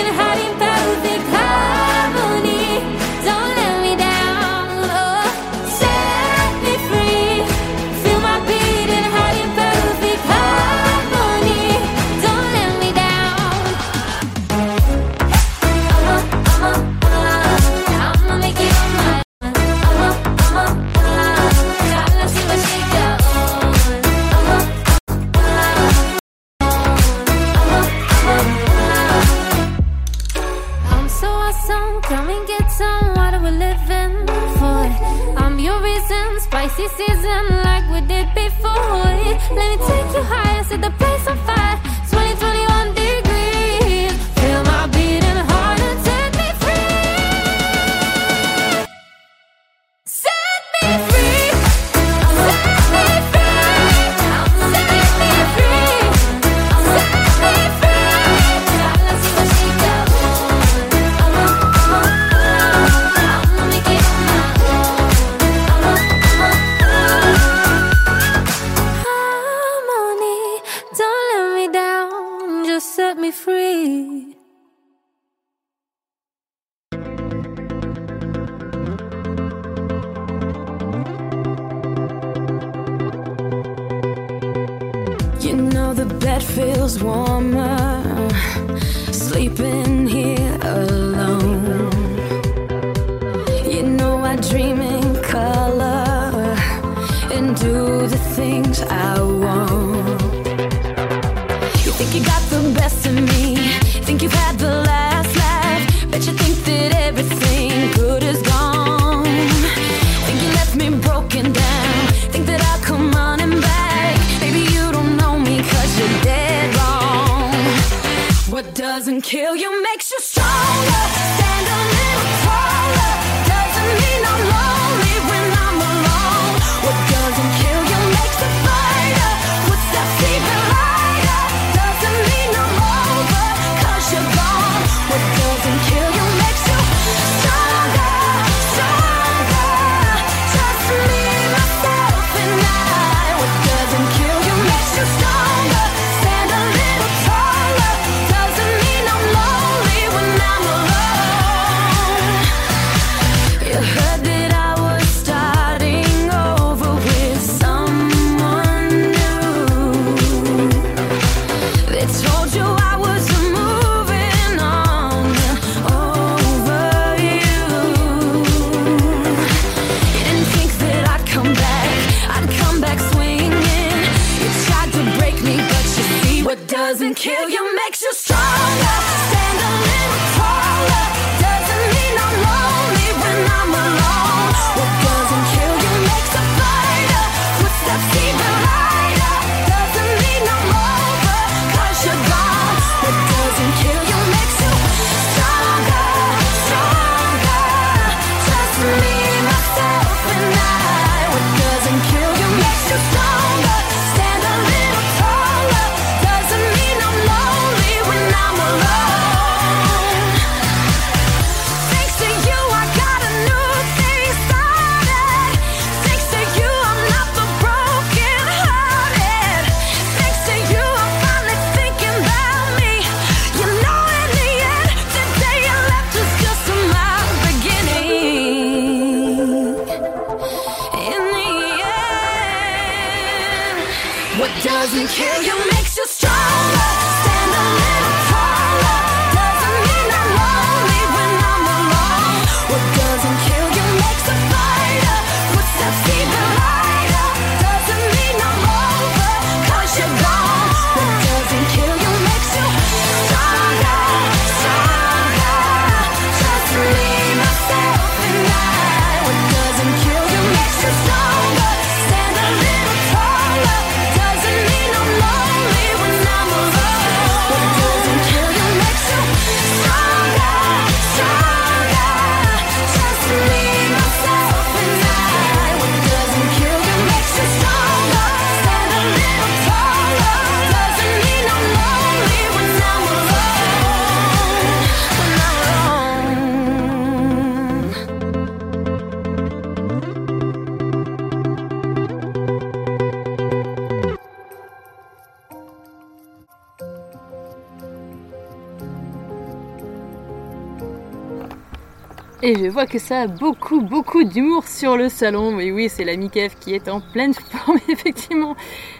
Et je vois que ça a beaucoup, beaucoup d'humour sur le salon. Mais oui, c'est l'ami Kev qui est en pleine forme, effectivement.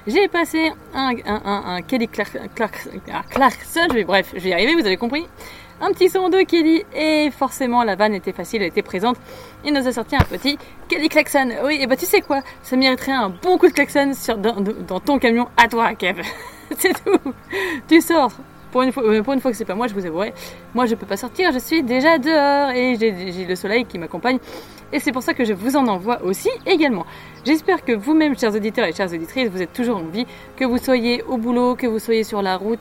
J'ai passé un, un, un, un Kelly Clark, Clark- ah, je vais, bref, je vais y arriver, vous avez compris. Un petit son de Kelly, et forcément la vanne était facile, elle était présente. Il nous a sorti un petit Kelly Clarkson. Oui, et bah tu sais quoi, ça mériterait un bon coup de klaxon sur, dans, dans ton camion à toi, Kev. c'est tout. Tu sors. Pour une, fois, euh, pour une fois que c'est pas moi, je vous avouerai, moi je peux pas sortir, je suis déjà dehors et j'ai le soleil qui m'accompagne. Et c'est pour ça que je vous en envoie aussi également. J'espère que vous-même, chers auditeurs et chères auditrices, vous êtes toujours en vie, que vous soyez au boulot, que vous soyez sur la route,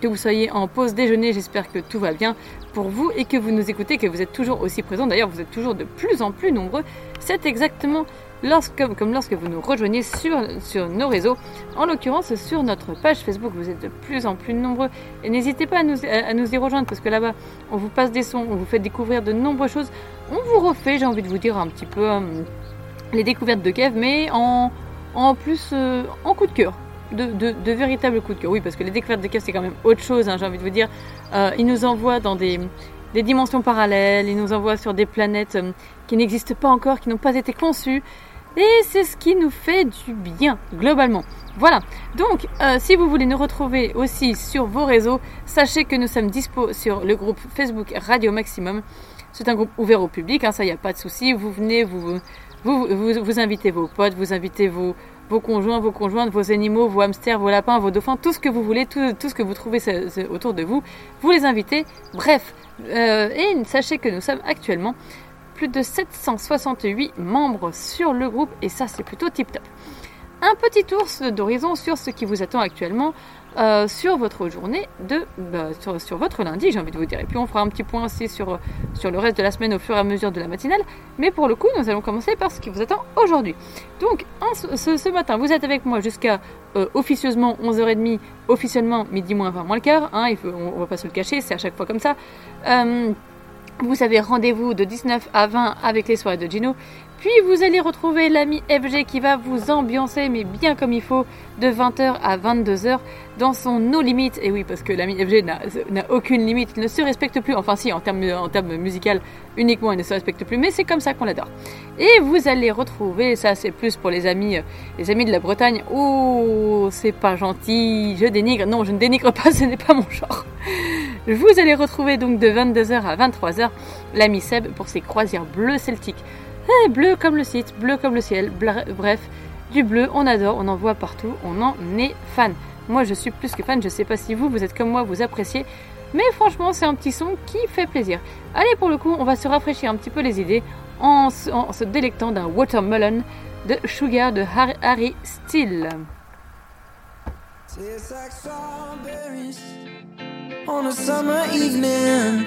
que vous soyez en pause déjeuner. J'espère que tout va bien pour vous et que vous nous écoutez, que vous êtes toujours aussi présents. D'ailleurs, vous êtes toujours de plus en plus nombreux. C'est exactement lorsque, comme lorsque vous nous rejoignez sur, sur nos réseaux, en l'occurrence sur notre page Facebook. Vous êtes de plus en plus nombreux et n'hésitez pas à nous, à, nous y rejoindre parce que là-bas, on vous passe des sons, on vous fait découvrir de nombreuses choses. On vous refait, j'ai envie de vous dire, un petit peu euh, les découvertes de Kev, mais en, en plus euh, en coup de cœur. de, de, de véritables coups de cœur. Oui, parce que les découvertes de Kev, c'est quand même autre chose, hein, j'ai envie de vous dire. Euh, il nous envoie dans des, des dimensions parallèles, il nous envoie sur des planètes euh, qui n'existent pas encore, qui n'ont pas été conçues. Et c'est ce qui nous fait du bien, globalement. Voilà. Donc, euh, si vous voulez nous retrouver aussi sur vos réseaux, sachez que nous sommes dispo sur le groupe Facebook Radio Maximum. C'est un groupe ouvert au public, hein, ça, il n'y a pas de souci. Vous venez, vous, vous, vous, vous invitez vos potes, vous invitez vos, vos conjoints, vos conjointes, vos animaux, vos hamsters, vos lapins, vos dauphins, tout ce que vous voulez, tout, tout ce que vous trouvez autour de vous, vous les invitez. Bref, euh, et sachez que nous sommes actuellement plus de 768 membres sur le groupe et ça c'est plutôt tip top. Un petit tour d'horizon sur ce qui vous attend actuellement euh, sur votre journée de bah, sur, votre lundi j'ai envie de vous dire. Et puis on fera un petit point aussi sur, sur le reste de la semaine au fur et à mesure de la matinale. Mais pour le coup nous allons commencer par ce qui vous attend aujourd'hui. Donc ce, matin vous êtes avec moi jusqu'à euh, officieusement 11h30 officiellement midi moins 20 moins le quart hein, on, on va pas se le cacher c'est à chaque fois comme ça. Euh, vous avez rendez-vous de 19 à 20 avec les soirées de Gino. Puis vous allez retrouver l'ami FG qui va vous ambiancer, mais bien comme il faut, de 20h à 22h dans son No Limit. Et oui, parce que l'ami FG n'a aucune limite, il ne se respecte plus. Enfin, si, en termes, en musical, uniquement, il ne se respecte plus, mais c'est comme ça qu'on l'adore. Et vous allez retrouver, ça c'est plus pour les amis, les amis de la Bretagne. Oh, c'est pas gentil, je dénigre. Non, je ne dénigre pas, ce n'est pas mon genre. Vous allez retrouver donc de 22h à 23h l'ami Seb pour ses croisières bleues celtiques. Eh, bleu comme le site, bleu comme le ciel, bref, du bleu, on adore, on en voit partout, on en est fan. Moi je suis plus que fan, je sais pas si vous, vous êtes comme moi, vous appréciez, mais franchement c'est un petit son qui fait plaisir. Allez pour le coup, on va se rafraîchir un petit peu les idées en, se- délectant d'un watermelon de Sugar de Harry, Steele. On a summer evening,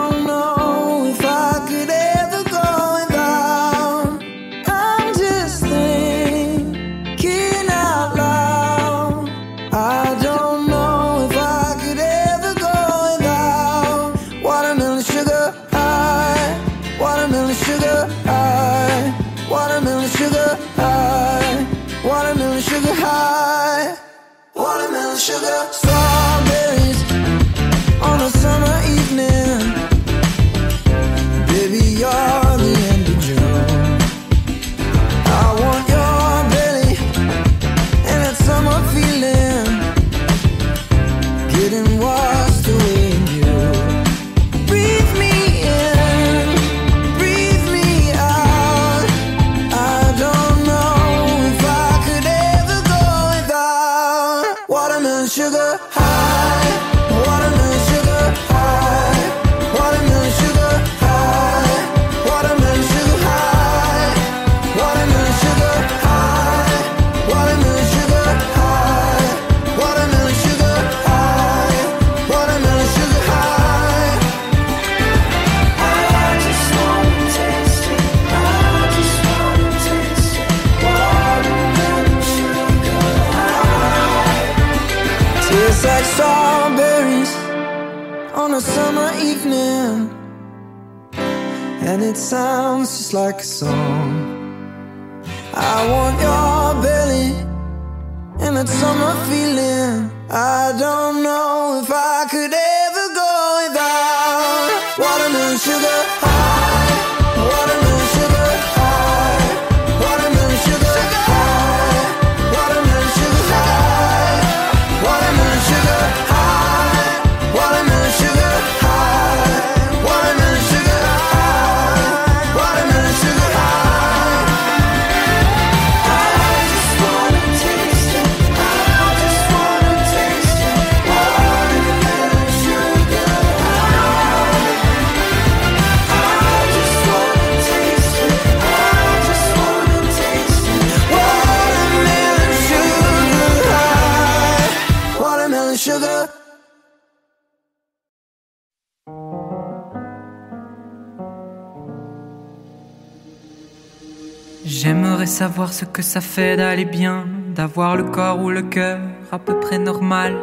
ce que ça fait d'aller bien, d'avoir le corps ou le cœur à peu près normal,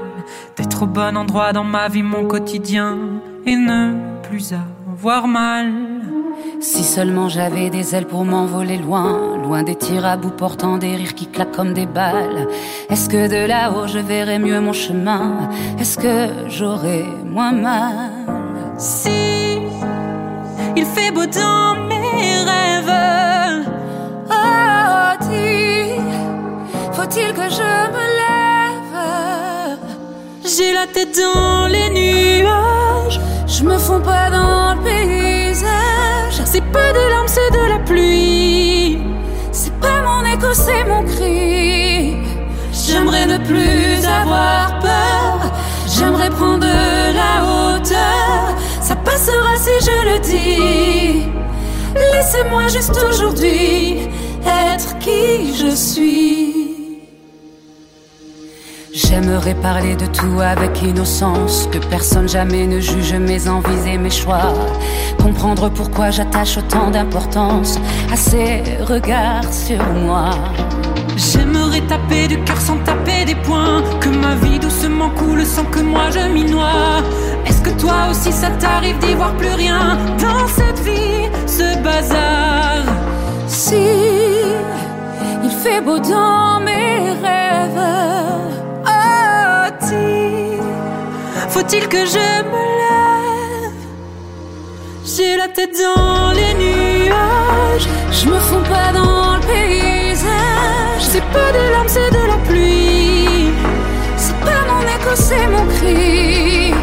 d'être au bon endroit dans ma vie, mon quotidien, et ne plus avoir mal. Si seulement j'avais des ailes pour m'envoler loin, loin des tirs à bout portant des rires qui claquent comme des balles. Est-ce que de là-haut je verrais mieux mon chemin? Est-ce que j'aurais moins mal? Si il fait beau dans mes rêves, faut-il que je me lève? J'ai la tête dans les nuages. Je me fonds pas dans le paysage. C'est pas des larmes, c'est de la pluie. C'est pas mon écho, c'est mon cri. J'aimerais ne plus avoir peur. J'aimerais prendre de la hauteur. Ça passera si je le dis. Laissez-moi juste aujourd'hui être qui je suis. J'aimerais parler de tout avec innocence, que personne jamais ne juge mes envies et mes choix. Comprendre pourquoi j'attache autant d'importance à ces regards sur moi. J'aimerais taper du cœur sans taper des poings, que ma vie doucement coule sans que moi je m'y noie. Est-ce que toi aussi ça t'arrive d'y voir plus rien dans cette vie, ce bazar? Si il fait beau dans mes rêves, faut-il que je me lève? J'ai la tête dans les nuages, je me fonds pas dans le paysage. c'est pas de larmes, c'est de la pluie. C'est pas mon écho, c'est mon cri.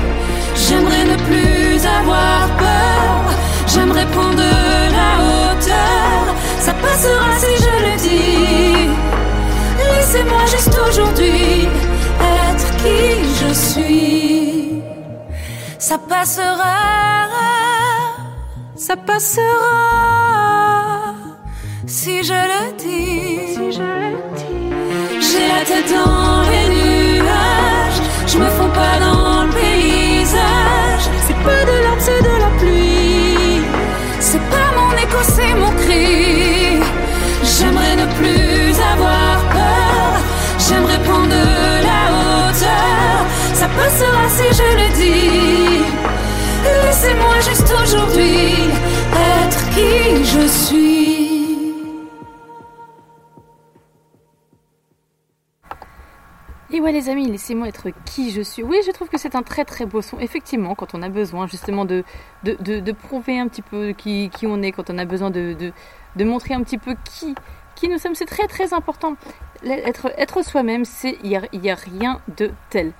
J'aimerais ne plus avoir peur. J'aimerais prendre de la hauteur. Ça passera si je le dis. Laissez-moi juste aujourd'hui être qui je suis. Ça passera. Ça passera si je le dis. si je le dis. J'ai la tête dans les nuages, je me fonds pas dans le paysage. C'est pas de larmes, c'est de la pluie. C'est pas mon écho, c'est mon cri. J'aimerais ne plus avoir peur. J'aimerais prendre passera si je le dis. Laissez-moi juste aujourd'hui être qui je suis. Et ouais les amis, laissez-moi être qui je suis. Oui, je trouve que c'est un très très beau son. Effectivement, quand on a besoin justement de, prouver un petit peu qui, on est, quand on a besoin de, montrer un petit peu qui, nous sommes, c'est très très important. Être, soi-même, c'est il n'y a rien de tel.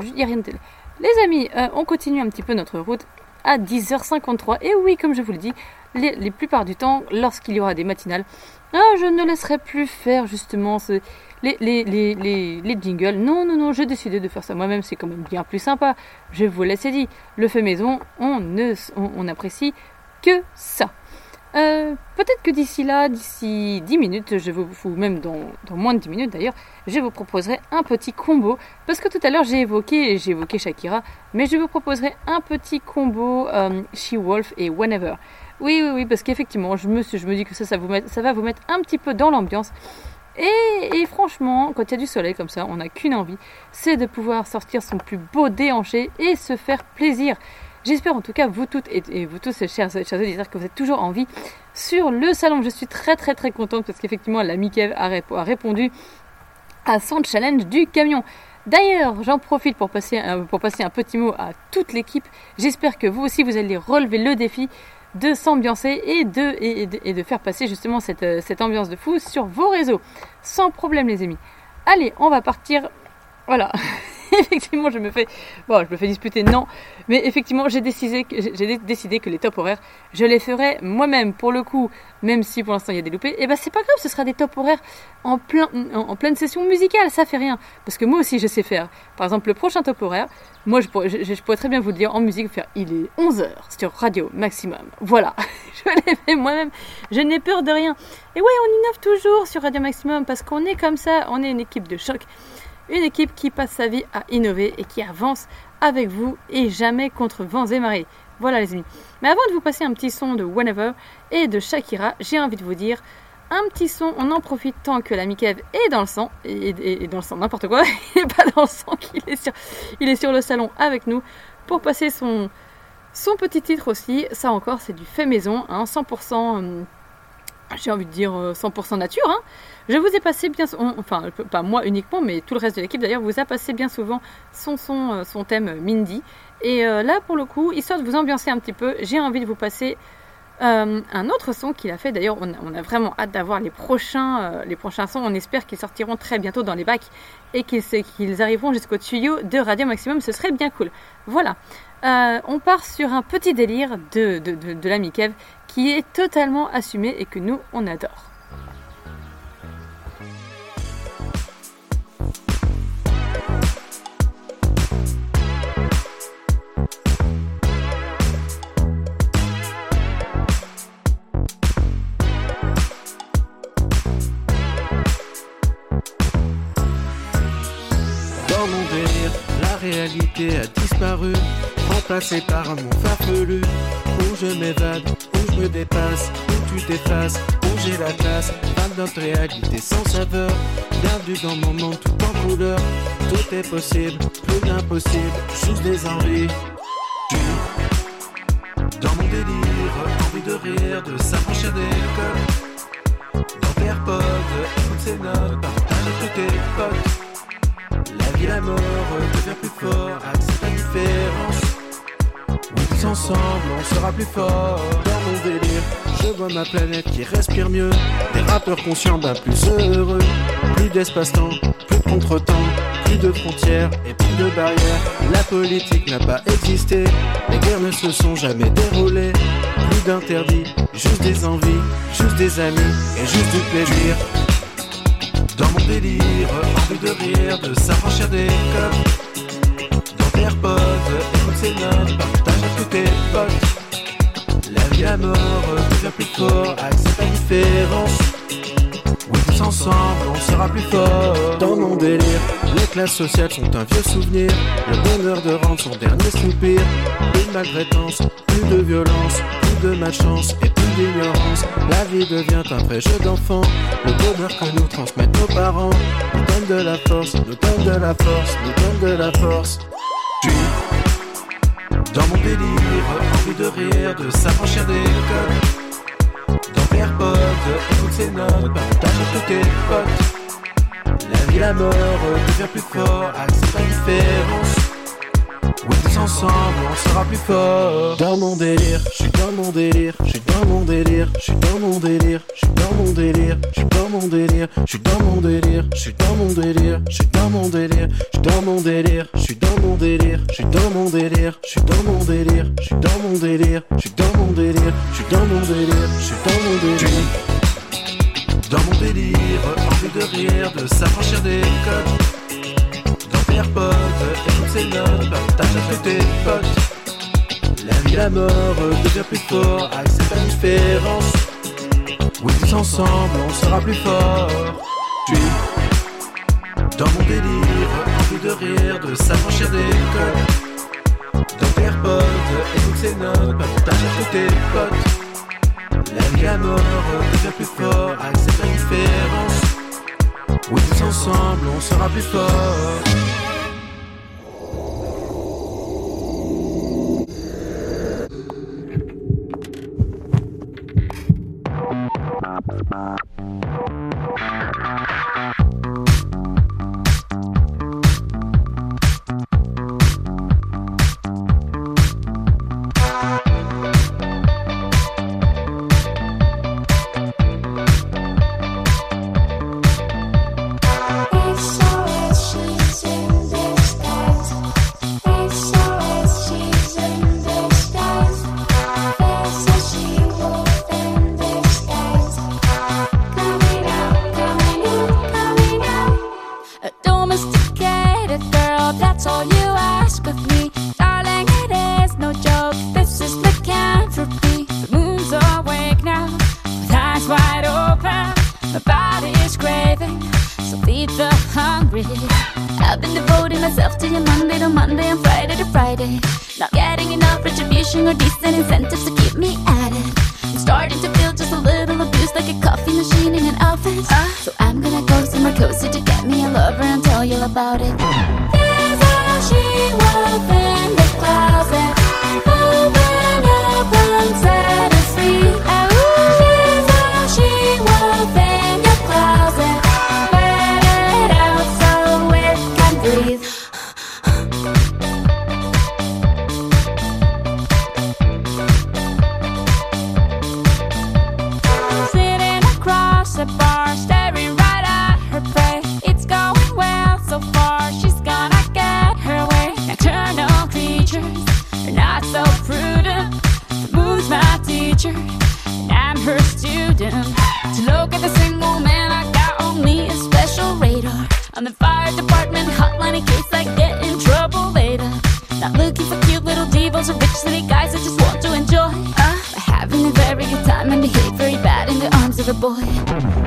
Il y a rien de tel. Les amis, euh, on continue un petit peu notre route à 10h53. Et oui, comme je vous le dis, les, plupart du temps, lorsqu'il y aura des matinales, ah, je ne laisserai plus faire justement les, les, les, les, les jingles. Non, non, non, j'ai décidé de faire ça moi-même, c'est quand même bien plus sympa. Je vous l'ai dit, le fait maison, on ne on apprécie que ça. Euh, Peut-être que d'ici là, d'ici 10 minutes, je vous, ou même dans, moins de 10 minutes d'ailleurs, je vous proposerai un petit combo. Parce que tout à l'heure j'ai évoqué, Shakira, mais je vous proposerai un petit combo euh, She-Wolf et Whenever. Oui, oui, oui, parce qu'effectivement, je me, je dis que ça va vous mettre un petit peu dans l'ambiance. Et, et franchement, quand il y a du soleil comme ça, on n'a qu'une envie, c'est de pouvoir sortir son plus beau déhanché et se faire plaisir. J'espère en tout cas, vous toutes et, vous tous, chers, chers auditeurs, que vous êtes toujours en vie sur le salon. Je suis très très très contente parce qu'effectivement, l'ami Kev a, rép- a répondu à son challenge du camion. D'ailleurs, j'en profite pour passer, un, petit mot à toute l'équipe. J'espère que vous aussi, vous allez relever le défi de s'ambiancer et de, faire passer justement euh, cette ambiance de fou sur vos réseaux. Sans problème, les amis. Allez, on va partir. Voilà. effectivement, je me fais, disputer, non, mais effectivement, j'ai décidé, que- les top horaires, je les ferai moi-même pour le coup, même si pour l'instant il y a des loupés. Et ben c'est pas grave, ce sera des top horaires en plein, pleine session musicale, ça fait rien, parce que moi aussi je sais faire. Par exemple, le prochain top horaire, moi je pourrais, très bien vous dire en musique, faire, il est 11 h sur Radio Maximum. Voilà, je l'ai fait moi-même, je n'ai peur de rien. Et ouais, on innove toujours sur Radio Maximum parce qu'on est comme ça, on est une équipe de choc. Une équipe qui passe sa vie à innover et qui avance avec vous et jamais contre vents et marées. Voilà les amis. Mais avant de vous passer un petit son de Whenever et de Shakira, j'ai envie de vous dire un petit son, on en profite tant que l'ami Kev est dans le sang, et, dans le sang, n'importe quoi, il n'est pas dans le sang, qu'il est sur, il est sur le salon avec nous pour passer son, petit titre aussi. Ça encore, c'est du fait maison, hein, 100%, hum, j'ai envie de dire euh, 100% nature. hein. Je vous ai passé bien, on- enfin pas moi uniquement, mais tout le reste de l'équipe d'ailleurs vous a passé bien souvent son, euh, thème euh, Mindy. Et euh, là pour le coup, histoire de vous ambiancer un petit peu, j'ai envie de vous passer un autre son qu'il a fait. D'ailleurs, on, a- vraiment hâte d'avoir les prochains, sons. On espère qu'ils sortiront très bientôt dans les bacs et qu'ils arriveront jusqu'au tuyau de Radio Maximum. Ce serait bien cool. Voilà. On part sur un petit délire de, de, de, de l'ami Kev qui est totalement assumé et que nous, on adore. Réalité a disparu, remplacée par un monde farfelu. Où je m'évade, où je me dépasse, où tu t'effaces, où j'ai la classe. Pas notre réalité sans saveur, bienvenue dans mon monde tout en couleur. Tout est possible, plus d'impossible, juste des envies. Dans mon délire, envie de rire, de s'affranchir des codes. Dans tes AirPods, écoute ces notes, partage tous tes potes. La vie, la mort devient plus fort, accepte la différence. Oui, tous ensemble, on sera plus fort. Dans mon délire, je vois ma planète qui respire mieux. Des rappeurs conscients d'un plus heureux. Plus d'espace-temps, plus de contre-temps, plus de frontières et plus de barrières. La politique n'a pas existé, les guerres ne se sont jamais déroulées. Plus d'interdits, juste des envies, juste des amis et juste du plaisir. Dans mon délire, envie de rire, de s'affranchir des codes. Dans tes AirPods, écoute ces notes, partage à tous tes potes. La vie, la mort devient plus fort, accepte la différence. Tous ensemble, on sera plus fort. Dans mon délire, les classes sociales sont un vieux souvenir. Le bonheur de rendre son dernier soupir. Plus de maltraitance, plus de violence, plus de malchance et plus d'ignorance. La vie devient un vrai jeu d'enfant. Le bonheur que nous transmettent nos parents nous donne de la force, nous donne de la force, nous donne de la force. Dans mon délire, envie de rire, de s'affranchir des codes. Dans AirPods, écoute ces notes, partage tous tes potes. La vie, la mort devient plus fort, accepte la différence. Tous ensemble, on sera plus fort. Dans mon délire, je suis dans mon délire, je suis dans mon délire, je suis dans mon délire, je suis dans mon délire, je suis dans mon délire, je suis dans mon délire, je suis dans mon délire, je suis dans mon délire, je suis dans mon délire, je suis dans mon délire, je suis dans mon délire, je suis dans mon délire, je suis dans mon délire, je suis dans mon délire, je suis dans mon délire, je suis dans mon délire. Dans mon délire, envie de rire, de s'affranchir des codes. Tes AirPods, écoute ces notes, partage tous tes potes. La vie, la mort devient plus fort, accepte la différence. Oui, tous ensemble, on sera plus fort. Tu, dans mon délire, envie de rire, de s'affranchir des codes. Dans tes AirPods, écoute ces notes, partage tous tes potes. La vie, la mort devient plus fort, accepte la différence. Oui, tous ensemble, on sera plus fort. 拜拜。Teacher, and I'm her student. To look at the single man, I got on me a special radar. On the fire department hotline in case I get in trouble later. Not looking for cute little devils or rich city guys, I just want to enjoy. Uh, having a very good time and behave very bad in the arms of a boy.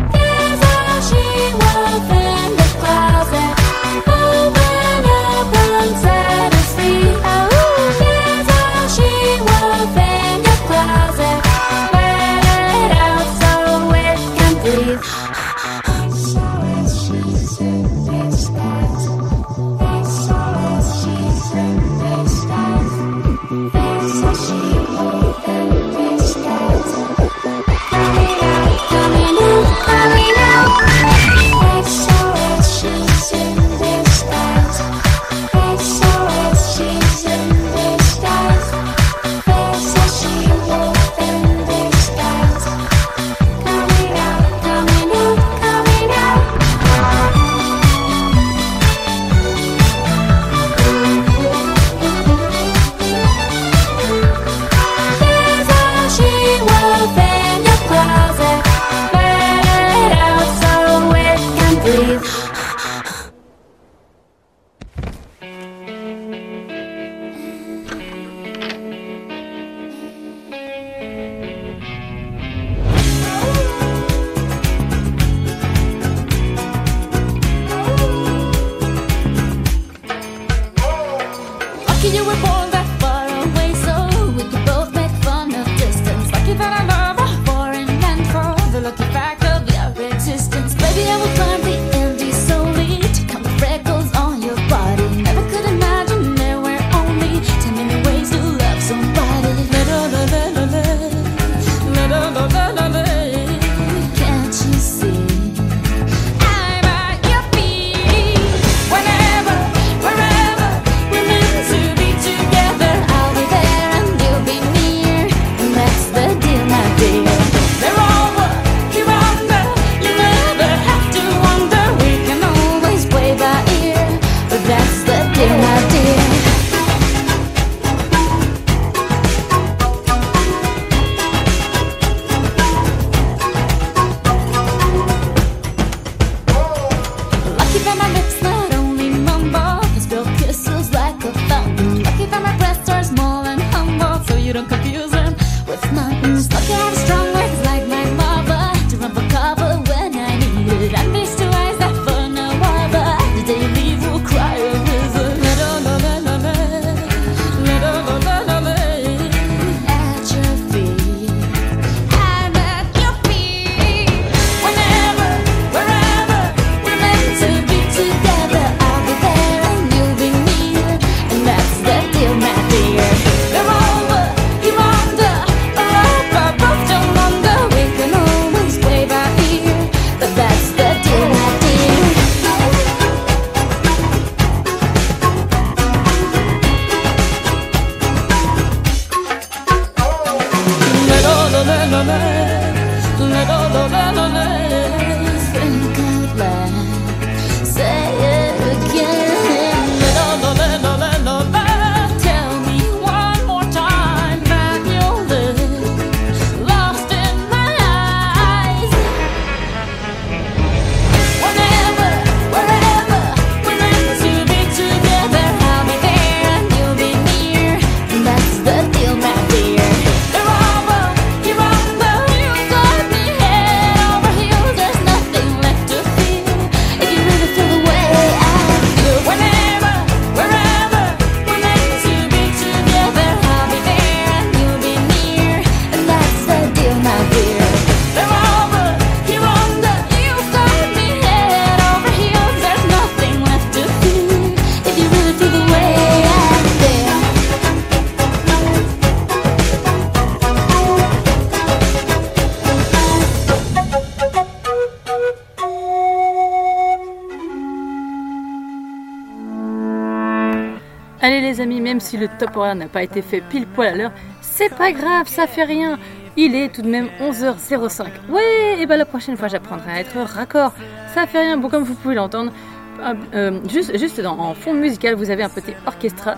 Même si le top horaire n'a pas été fait pile poil à l'heure, c'est pas grave, ça fait rien. Il est tout de même 11h05. Ouais, et bah la prochaine fois j'apprendrai à être raccord. Ça fait rien, bon comme vous pouvez l'entendre. euh, euh, juste juste en fond musical, vous avez un petit orchestra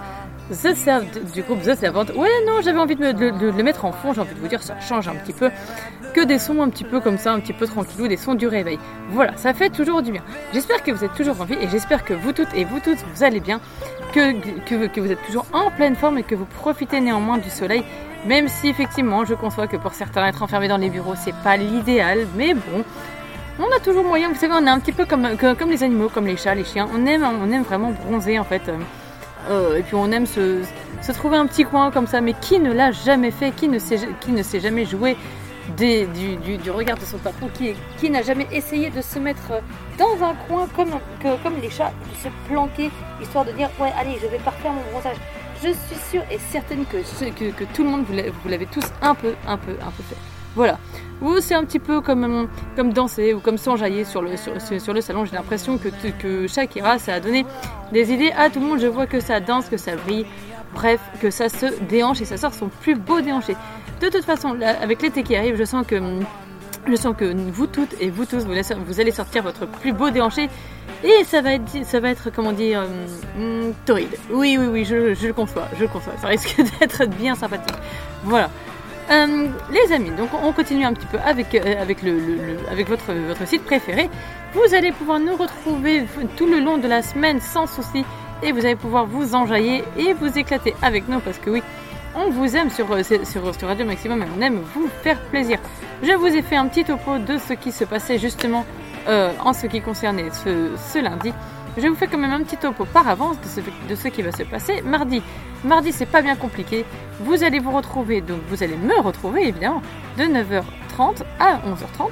The du groupe The Servant. Ouais, non, j'avais envie de, le mettre en fond, j'ai envie de vous dire, ça change un petit peu. Que des sons un petit peu comme ça, un petit peu tranquillou, des sons du réveil. Voilà, ça fait toujours du bien. J'espère que vous êtes toujours en vie et j'espère que vous toutes et vous toutes, vous allez bien, que, que, vous êtes toujours en pleine forme et que vous profitez néanmoins du soleil. Même si effectivement, je conçois que pour certains, être enfermé dans les bureaux, c'est pas l'idéal, mais bon. On a toujours moyen, vous savez, on est un petit peu comme, que- comme les animaux, comme les chats, les chiens. On aime, on aime vraiment bronzer en fait. Euh, et puis on aime se, trouver un petit coin comme ça. Mais qui ne l'a jamais fait? Qui ne s'est jamais joué des- du, regard de son patron Qui, n'a jamais essayé de se mettre dans un coin comme, les chats, de se planquer, histoire de dire Ouais, allez, je vais parfaire mon bronzage. Je suis sûre et certaine que, tout le monde, vous l'avez tous un peu, un peu, un peu fait. Voilà. Ou c'est un petit peu comme, euh, comme danser ou comme s'enjailler sur le, sur, sur- le salon. J'ai l'impression que, que Shakira, ça a donné des idées à tout le monde. Je vois que ça danse, que ça brille. Bref, que ça se déhanche et ça sort son plus beau déhanché. De toute façon, avec l'été qui arrive, je sens que je sens que vous toutes et vous tous, vous, allez sortir votre plus beau déhanché et ça va être, ça va être comment dire, hum, hum, torride. Oui, oui, oui, je, je le conçois, je le conçois. Ça risque d'être bien sympathique. Voilà. Euh, les amis, donc on continue un petit peu avec, euh, avec, le, avec votre, votre site préféré. Vous allez pouvoir nous retrouver tout le long de la semaine sans souci et vous allez pouvoir vous enjailler et vous éclater avec nous parce que oui, on vous aime sur, euh, sur, Radio Maximum et on aime vous faire plaisir. Je vous ai fait un petit topo de ce qui se passait justement en ce qui concernait ce, ce lundi. Je vous fais quand même un petit topo par avance de ce, de ce qui va se passer mardi. Mardi, c'est pas bien compliqué. Vous allez vous retrouver, donc vous allez me retrouver évidemment, de 9h30 à 11h30.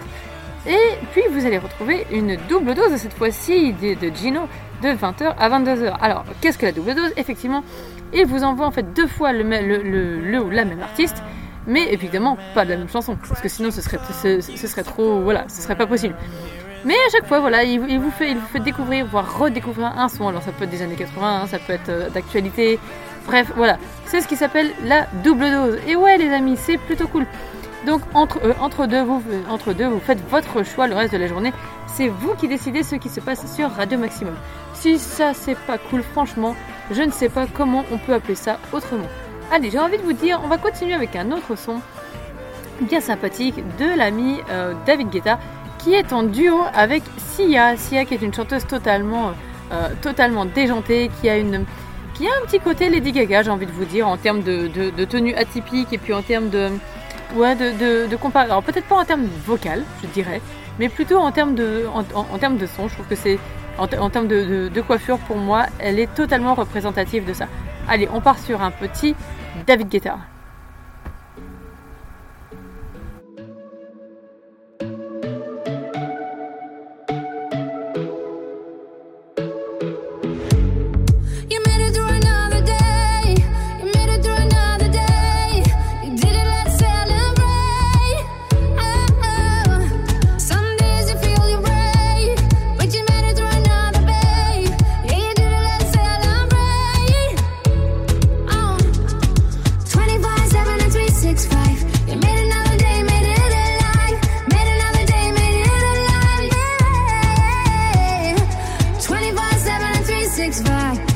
Et puis vous allez retrouver une double dose cette fois-ci de, Gino de 20h à 22h. Alors, qu'est-ce que la double dose? Effectivement, il vous envoie en fait deux fois le, le, le- la même artiste, mais évidemment pas de la même chanson, parce que sinon ce serait, ce serait trop, voilà, ce serait pas possible. Mais à chaque fois, voilà, il, vous fait, il vous fait découvrir, voire redécouvrir un son. Alors ça peut être des années 80, hein, ça peut être euh, d'actualité. Bref, voilà, c'est ce qui s'appelle la double dose. Et ouais, les amis, c'est plutôt cool. Donc entre, euh, entre, deux, vous, entre deux, vous faites votre choix le reste de la journée. C'est vous qui décidez ce qui se passe sur Radio Maximum. Si ça c'est pas cool, franchement, je ne sais pas comment on peut appeler ça autrement. Allez, j'ai envie de vous dire, on va continuer avec un autre son bien sympathique de l'ami euh, David Guetta qui est en duo avec Sia. Sia qui est une chanteuse totalement, euh, totalement déjantée, qui a une qui a un petit côté Lady Gaga, j'ai envie de vous dire, en termes de, tenue atypique et puis en termes de ouais de, de, Alors peut-être pas en termes vocal, je dirais, mais plutôt en termes de en, termes de son. Je trouve que c'est en, te- en termes de- de coiffure pour moi, elle est totalement représentative de ça. Allez, on part sur un petit David Guetta. And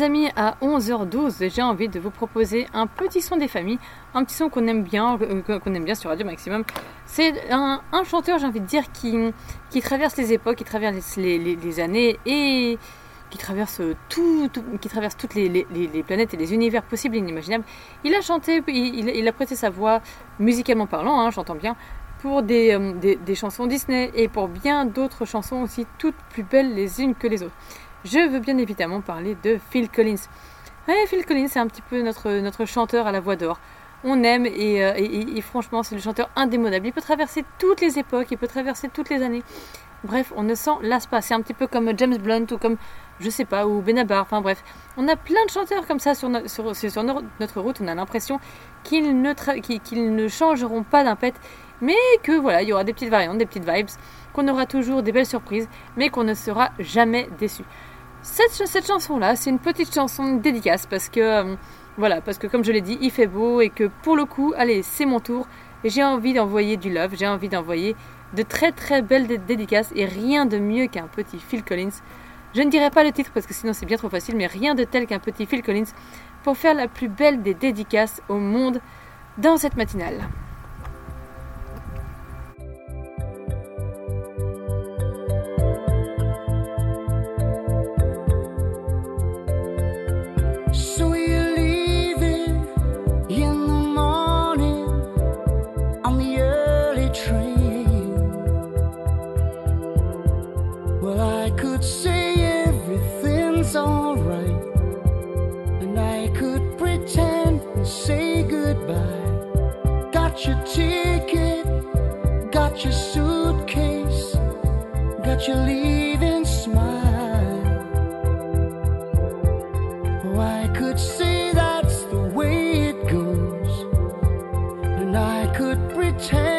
les amis, à 11h12, j'ai envie de vous proposer un petit son des familles, un petit son qu'on aime bien, euh, qu'on aime bien sur Radio Maximum. C'est un, chanteur, j'ai envie de dire, qui, qui traverse les époques, qui traverse les, années et qui traverse tout, qui traverse toutes les, planètes et les univers possibles et inimaginables. Il a chanté, il, a prêté sa voix musicalement parlant, hein, j'entends bien, pour euh, des, des chansons Disney et pour bien d'autres chansons aussi, toutes plus belles les unes que les autres. Je veux bien évidemment parler de Phil Collins. Phil Collins, c'est un petit peu notre, notre chanteur à la voix d'or. On aime et, euh, et- franchement, c'est le chanteur indémodable. Il peut traverser toutes les époques, il peut traverser toutes les années. Bref, on ne s'en lasse pas. C'est un petit peu comme James Blunt ou comme, je sais pas, ou Benabar. Enfin bref, on a plein de chanteurs comme ça sur, no- sur, sur- sur no- notre route. On a l'impression qu'ils ne, ne changeront pas d'un mais que voilà, il y aura des petites variantes, des petites vibes, qu'on aura toujours des belles surprises, mais qu'on ne sera jamais déçu. Cette, ch- cette chanson-là, c'est une petite chanson dédicace parce que, euh, voilà, parce que comme je l'ai dit, il fait beau et que pour le coup, allez, c'est mon tour. J'ai envie d'envoyer du love, j'ai envie d'envoyer de très très belles dé- dédicaces et rien de mieux qu'un petit Phil Collins. Je ne dirai pas le titre parce que sinon c'est bien trop facile, mais rien de tel qu'un petit Phil Collins pour faire la plus belle des dédicaces au monde dans cette matinale. So you're leaving in the morning on the early train. Well, I could say everything's alright, and I could pretend and say goodbye. Got your ticket, got your suitcase, got your leaving 缠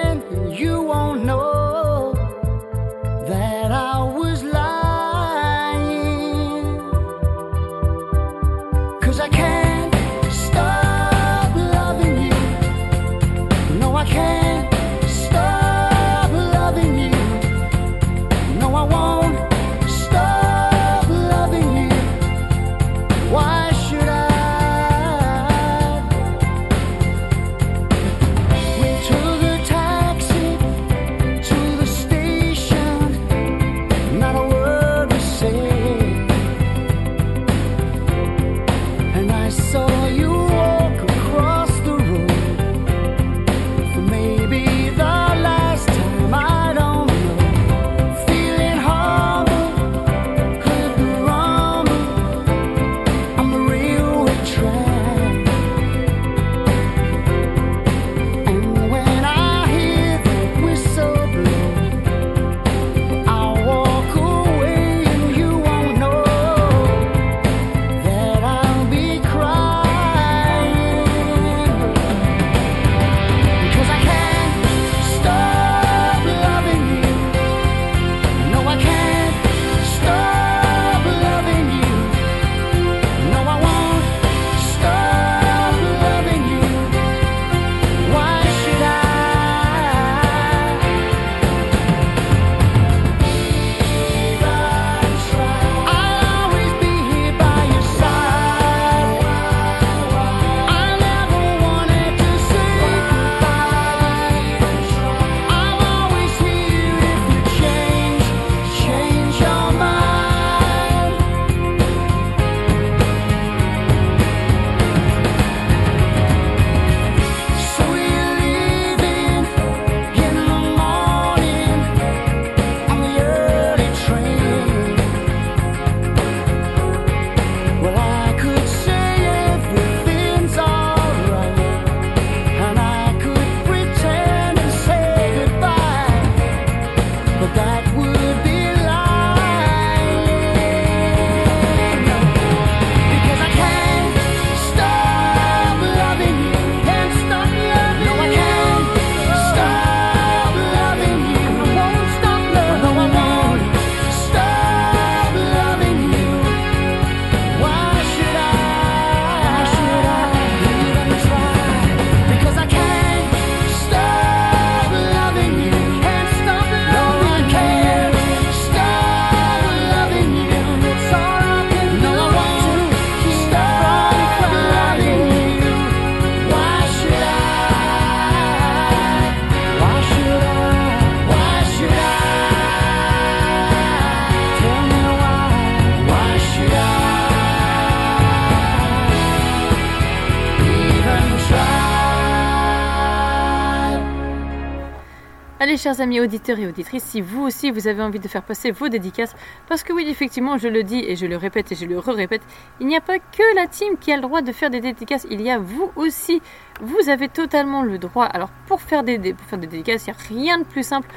Chers amis auditeurs et auditrices, si vous aussi vous avez envie de faire passer vos dédicaces, parce que oui, effectivement, je le dis et je le répète et je le re-répète, il n'y a pas que la team qui a le droit de faire des dédicaces, il y a vous aussi. Vous avez totalement le droit. Alors, pour faire des, pour faire des dédicaces, il n'y a rien de plus simple.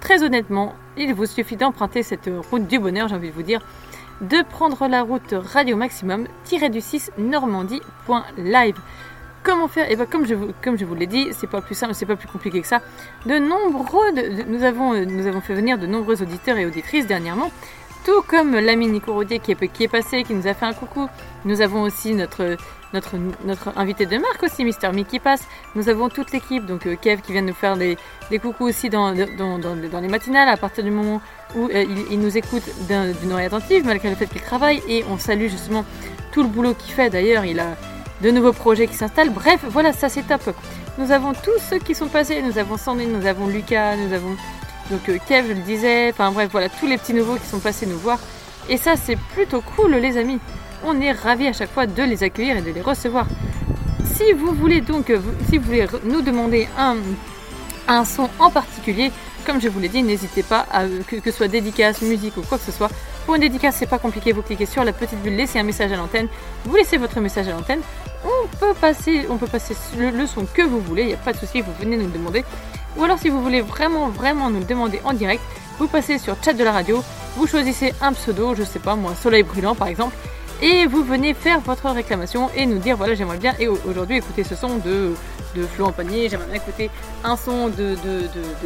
Très honnêtement, il vous suffit d'emprunter cette route du bonheur, j'ai envie de vous dire, de prendre la route Radio Maximum, du 6 normandie.live. Comment faire? Et ben comme je vous, comme je vous l'ai dit, c'est pas plus simple, c'est pas plus compliqué que ça. De nombreux, nous avons, euh, nous avons fait venir de nombreux auditeurs et auditrices dernièrement, tout comme l'ami Nico Rodier qui est, qui est passé, qui nous a fait un coucou. Nous avons aussi notre, notre, notre invité de marque aussi, Mister Mickey passe. Nous avons toute l'équipe, donc euh, Kev qui vient nous faire des, des coucous aussi dans, dans, dans, les matinales à partir du moment où euh, il, nous écoute d'un- d'une oreille attentive malgré le fait qu'il travaille et on salue justement tout le boulot qu'il fait. D'ailleurs, il a de nouveaux projets qui s'installent. Bref, voilà, ça c'est top. Nous avons tous ceux qui sont passés. Nous avons Sandrine, nous avons Lucas, nous avons donc euh, Kev, je le disais. Enfin bref, voilà, tous les petits nouveaux qui sont passés nous voir. Et ça, c'est plutôt cool, les amis. On est ravis à chaque fois de les accueillir et de les recevoir. Si vous voulez donc, euh, si vous voulez nous demander un, son en particulier, comme je vous l'ai dit, n'hésitez pas à que, que ce soit dédicace, musique ou quoi que ce soit. Pour une dédicace, c'est pas compliqué, vous cliquez sur la petite bulle, laissez un message à l'antenne, vous laissez votre message à l'antenne. On peut passer, on peut passer le, le son que vous voulez, il n'y a pas de souci, vous venez nous le demander. Ou alors si vous voulez vraiment, vraiment nous le demander en direct, vous passez sur chat de la radio, vous choisissez un pseudo, je sais pas moi, Soleil Brûlant par exemple, et vous venez faire votre réclamation et nous dire voilà j'aimerais bien et au- aujourd'hui écouter ce son de, de Flo en panier, j'aimerais bien écouter un son de,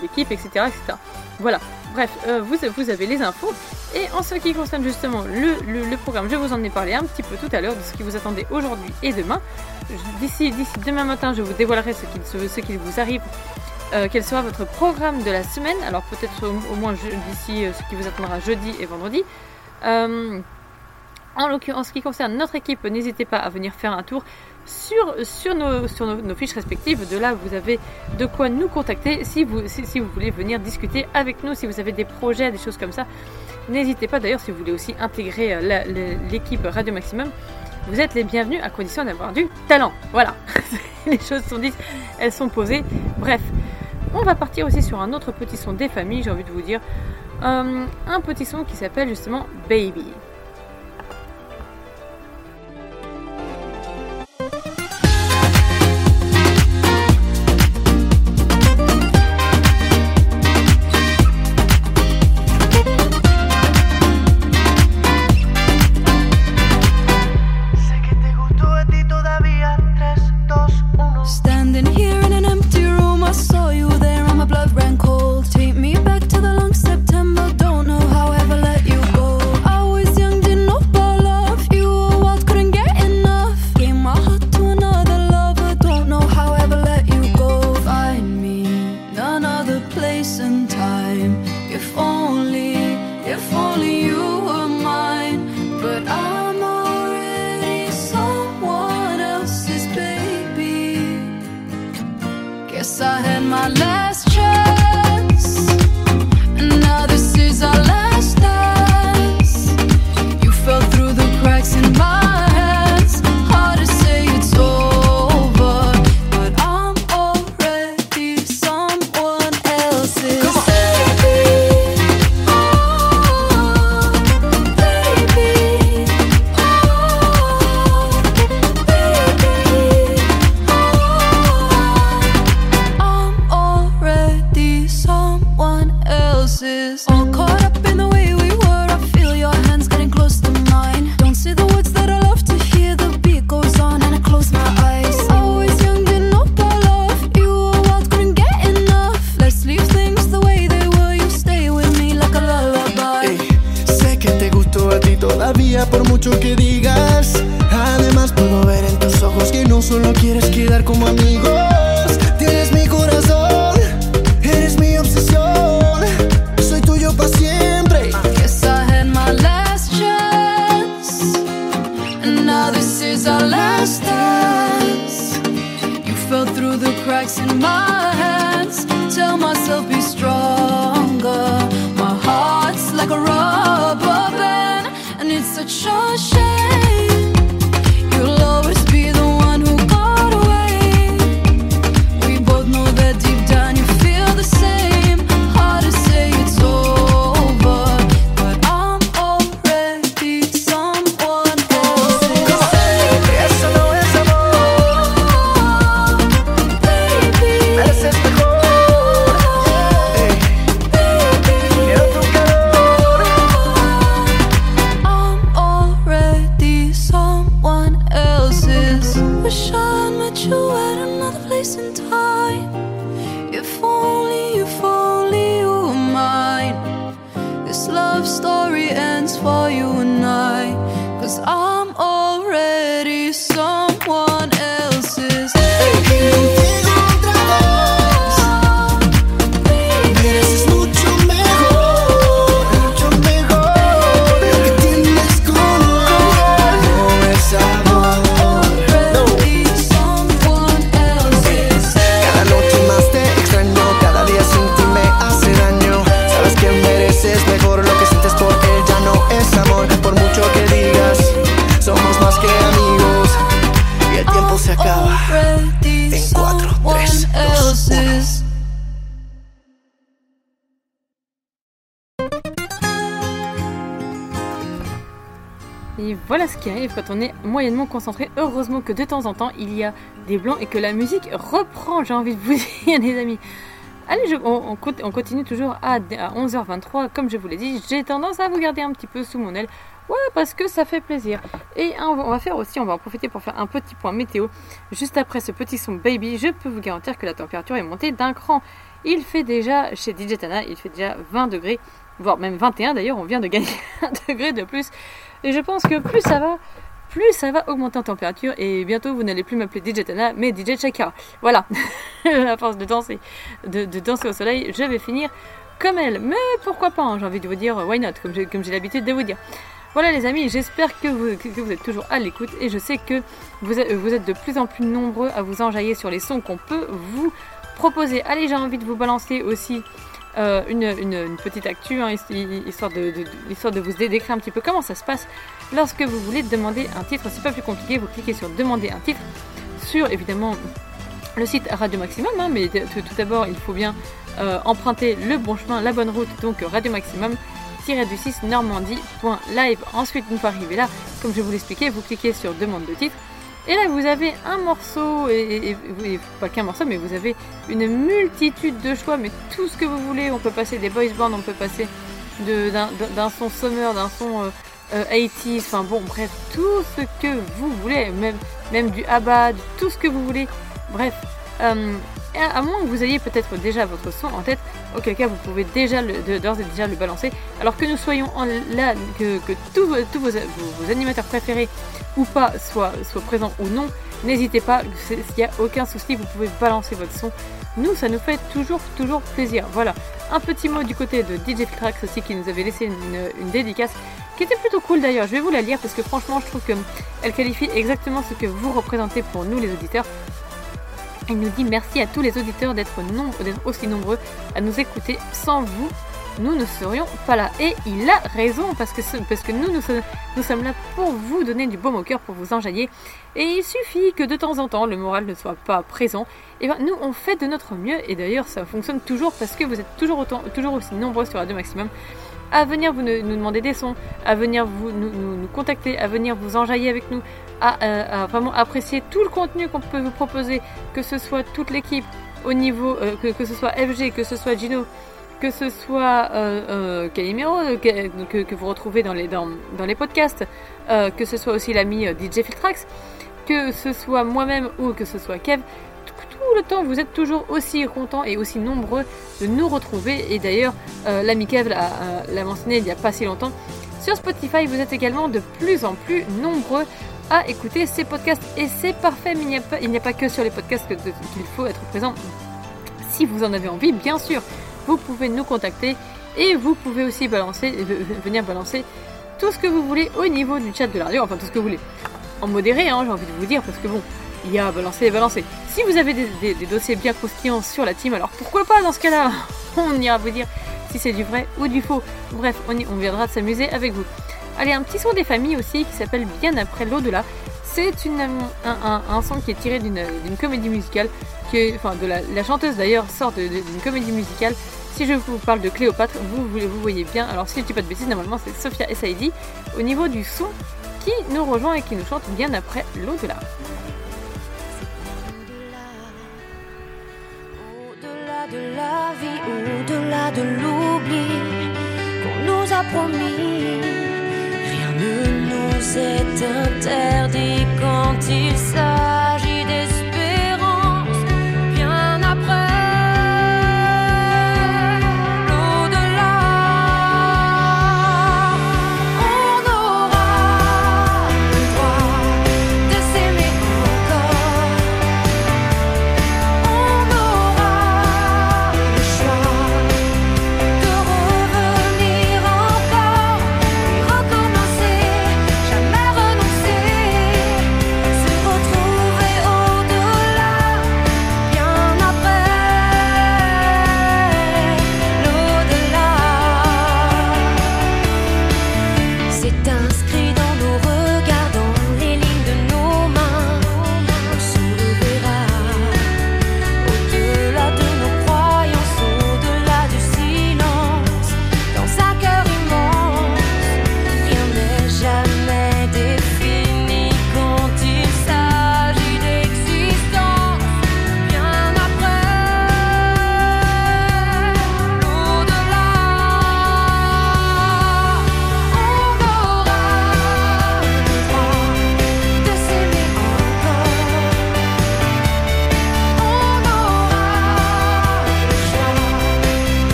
l'équipe, etc., etc. Voilà, bref, euh, vous, avez les infos. Et en ce qui concerne justement le, programme, je vous en ai parlé un petit peu tout à l'heure de ce qui vous attendait aujourd'hui et demain. D'ici d'ici demain matin, je vous dévoilerai ce qu'il ce, ce qu'il vous arrive. euh, quel sera votre programme de la semaine Alors peut-être au, moins d'ici euh, ce qui vous attendra jeudi et vendredi. En ce qui concerne notre équipe, n'hésitez pas à venir faire un tour sur, sur, nos, sur nos, fiches respectives. De là, vous avez de quoi nous contacter si vous, si, vous voulez venir discuter avec nous, si vous avez des projets, des choses comme ça. N'hésitez pas d'ailleurs si vous voulez aussi intégrer euh, l'équipe Radio Maximum. Vous êtes les bienvenus à condition d'avoir du talent. Voilà, les choses sont dites, elles sont posées. Bref, on va partir aussi sur un autre petit son des familles, j'ai envie de vous dire. Euh, un petit son qui s'appelle justement Baby. another place and time. If only, if only you were mine. This love story ends for you and I. Cause I'm all. Voilà ce qui arrive quand on est moyennement concentré. Heureusement que de temps en temps, il y a des blancs et que la musique reprend, j'ai envie de vous dire, les amis. Allez, on, on co- on continue toujours à, à 11h23. Comme je vous l'ai dit, j'ai tendance à vous garder un petit peu sous mon aile. Ouais, parce que ça fait plaisir. Et on va- on va faire aussi, on va en profiter pour faire un petit point météo. Juste après ce petit son baby, je peux vous garantir que la température est montée d'un cran. Il fait déjà, chez DJ Tana, il fait déjà 20 degrés, voire même 21 d'ailleurs, on vient de gagner un degré de plus. Et je pense que plus ça va, plus ça va augmenter en température. Et bientôt, vous n'allez plus m'appeler DJ Tana, mais DJ Chaka. Voilà, à force de danser, de, danser au soleil, je vais finir comme elle. Mais pourquoi pas, hein, j'ai envie de vous dire, why not, comme j'ai l'habitude de vous dire. Voilà les amis, j'espère que vous, que, que vous êtes toujours à l'écoute et je sais que vous êtes, vous êtes de plus en plus nombreux à vous enjailler sur les sons qu'on peut vous proposer. Allez, j'ai envie de vous balancer aussi euh, une, petite actu, hein, his- histoire, de, histoire de vous décrire un petit peu comment ça se passe lorsque vous voulez demander un titre. C'est pas plus compliqué, vous cliquez sur demander un titre sur évidemment le site Radio Maximum, hein, mais tout d'abord il faut bien euh, emprunter le bon chemin, la bonne route, donc Radio Maximum du 6 normandie.live. Ensuite, une fois arrivé là, comme je vous l'expliquais, vous cliquez sur demande de titre. Et là, vous avez un morceau, et, pas qu'un morceau, mais vous avez une multitude de choix, mais tout ce que vous voulez. On peut passer des boys bands, on peut passer d'un son summer, d'un son euh, euh, 80s, enfin bon, bref, tout ce que vous voulez, même, même du ABBA, tout ce que vous voulez. Bref, euh, à, moins que vous ayez peut-être déjà votre son en tête, auquel cas vous pouvez déjà d'ores et déjà le balancer. Alors que nous soyons là, que, tous, vos, animateurs préférés ou pas soient, présents ou non, n'hésitez pas, s'il n'y a aucun souci, vous pouvez balancer votre son. Nous, ça nous fait toujours, toujours plaisir. Voilà, un petit mot du côté de DJ Filtrax aussi qui nous avait laissé une dédicace qui était plutôt cool d'ailleurs. Je vais vous la lire parce que franchement, je trouve qu'elle qualifie exactement ce que vous représentez pour nous les auditeurs. Il nous dit merci à tous les auditeurs d'être aussi nombreux à nous écouter. Sans vous, nous ne serions pas là. Et il a raison parce que, ce- parce que nous, nous sommes, là pour vous donner du baume au cœur, pour vous enjailler. Et il suffit que de temps en temps le moral ne soit pas présent. Et ben nous, on fait de notre mieux. Et d'ailleurs, ça fonctionne toujours parce que vous êtes toujours aussi nombreux sur Radio Maximum à venir vous nous, demander des sons, à venir vous nous, contacter, à venir vous enjailler avec nous, à, euh, à vraiment apprécier tout le contenu qu'on peut vous proposer, que ce soit toute l'équipe au niveau, euh, que, ce soit FG, que ce soit Gino, que ce soit euh, Calimero, que, vous retrouvez dans les, dans, les podcasts, que ce soit aussi l'ami DJ Filtrax, que ce soit moi-même ou que ce soit Kev, le temps vous êtes toujours aussi contents et aussi nombreux de nous retrouver. Et d'ailleurs, euh, l'ami Kev l'a euh, mentionné il n'y a pas si longtemps. Sur Spotify, vous êtes également de plus en plus nombreux à écouter ces podcasts. Et c'est parfait, mais il n'y a, pas- que sur les podcasts qu'il faut être présent. Si vous en avez envie, bien sûr, vous pouvez nous contacter et vous pouvez aussi balancer, euh, venir balancer tout ce que vous voulez au niveau du chat de la radio, enfin tout ce que vous voulez. En modéré, hein, j'ai envie de vous dire, parce que bon, il y a balancer et balancer. Si vous avez des, dossiers bien croustillants sur la team, alors pourquoi pas dans ce cas-là On ira vous dire si c'est du vrai ou du faux. Bref, on, viendra de s'amuser avec vous. Allez, un petit son des familles aussi qui s'appelle Bien après l'au-delà. C'est un, un- son qui est tiré d'une comédie musicale, enfin de la, chanteuse d'ailleurs sort d'une comédie musicale. Si je vous parle de Cléopâtre, vous, vous, vous voyez bien. Alors si je dis pas de bêtises, normalement c'est Sophia Saidi au niveau du son qui nous rejoint et qui nous chante bien après l'au-delà. Vie, au-delà de l'oubli qu'on nous a promis, rien ne nous est interdit quand il s'agit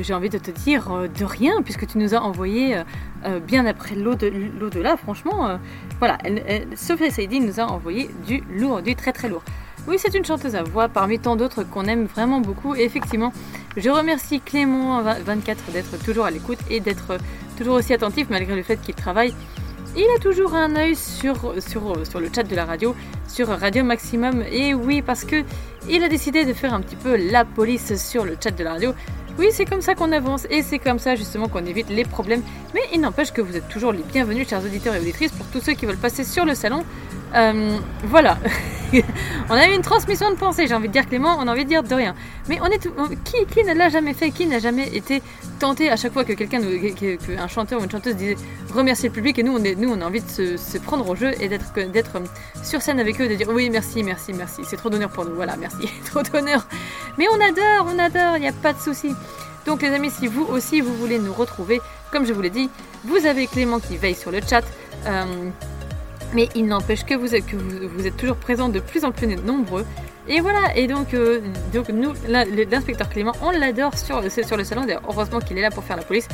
J'ai envie de te dire euh, de rien, puisque tu nous as envoyé euh, euh, bien après l'au-delà, franchement. voilà, elle, Saidi nous a envoyé du lourd, du très très lourd. Oui, c'est une chanteuse à voix parmi tant d'autres qu'on aime vraiment beaucoup. Et effectivement, je remercie Clément 24 d'être toujours à l'écoute et d'être toujours aussi attentif malgré le fait qu'il travaille. Il a toujours un œil sur, sur, sur le chat de la radio, sur Radio Maximum. Et oui, parce que il a décidé de faire un petit peu la police sur le chat de la radio. Oui, c'est comme ça qu'on avance et c'est comme ça justement qu'on évite les problèmes. Mais il n'empêche que vous êtes toujours les bienvenus, chers auditeurs et auditrices, pour tous ceux qui veulent passer sur le salon. Euh, voilà. on a eu une transmission de pensée, j'ai envie de dire Clément, on a envie de dire de rien. Mais on est tout- qui, ne l'a jamais fait Qui n'a jamais été tenté à chaque fois que quelqu'un, qu'un chanteur ou une chanteuse disait remercier le public et nous on, nous, on a envie de se, prendre au jeu et d'être euh, sur scène avec eux, de dire oui merci, merci, merci, c'est trop d'honneur pour nous, voilà, merci, trop d'honneur. Mais on adore, on adore, il n'y a pas de souci. Donc les amis, si vous aussi vous voulez nous retrouver, comme je vous l'ai dit, vous avez Clément qui veille sur le chat. euh, mais il n'empêche que, vous êtes, toujours présents de plus en plus nombreux. Et voilà, et donc, euh, donc nous, l'inspecteur Clément, on l'adore sur, sur le salon. D'ailleurs, heureusement qu'il est là pour faire la police.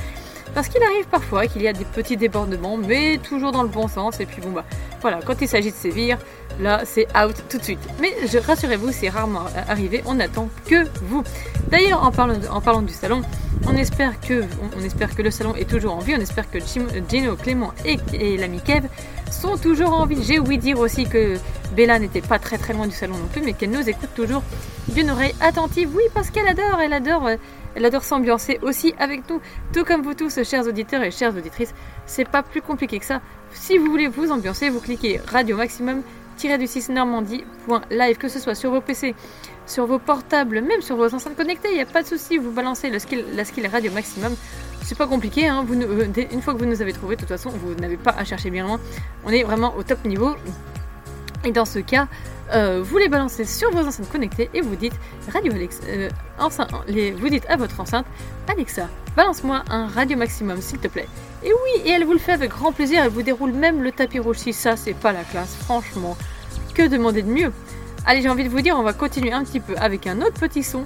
Parce qu'il arrive parfois qu'il y a des petits débordements, mais toujours dans le bon sens. Et puis bon, bah voilà, quand il s'agit de sévir, là c'est out tout de suite. Mais rassurez-vous, c'est rarement arrivé, on n'attend que vous. D'ailleurs, en parlant, parlant du salon, on espère, que, on, on espère que le salon est toujours en vie, on espère que Jim, Gino, Clément et, et l'ami Kev sont toujours en vie. J'ai ouï dire aussi que Bella n'était pas très très loin du salon non plus, mais qu'elle nous écoute toujours d'une oreille attentive. Oui, parce qu'elle adore, elle adore, euh, elle adore s'ambiancer aussi avec nous, tout comme vous tous, chers auditeurs et chères auditrices. C'est pas plus compliqué que ça. Si vous voulez vous ambiancer, vous cliquez Radio Maximum du 6 normandie.live, que ce soit sur vos PC, sur vos portables, même sur vos enceintes connectées, il n'y a pas de souci, vous balancez le skill, la skill Radio Maximum. C'est pas compliqué, hein, euh, une fois que vous nous avez trouvé, de toute façon, vous n'avez pas à chercher bien loin. On est vraiment au top niveau. Et dans ce cas, euh, vous les balancez sur vos enceintes connectées et vous dites Radio Alexa, euh, vous dites à votre enceinte Alexa, balance-moi un radio maximum s'il te plaît. Et oui, et elle vous le fait avec grand plaisir, elle vous déroule même le tapis rouge si ça c'est pas la classe, franchement. Que demander de mieux? Allez, j'ai envie de vous dire, on va continuer un petit peu avec un autre petit son,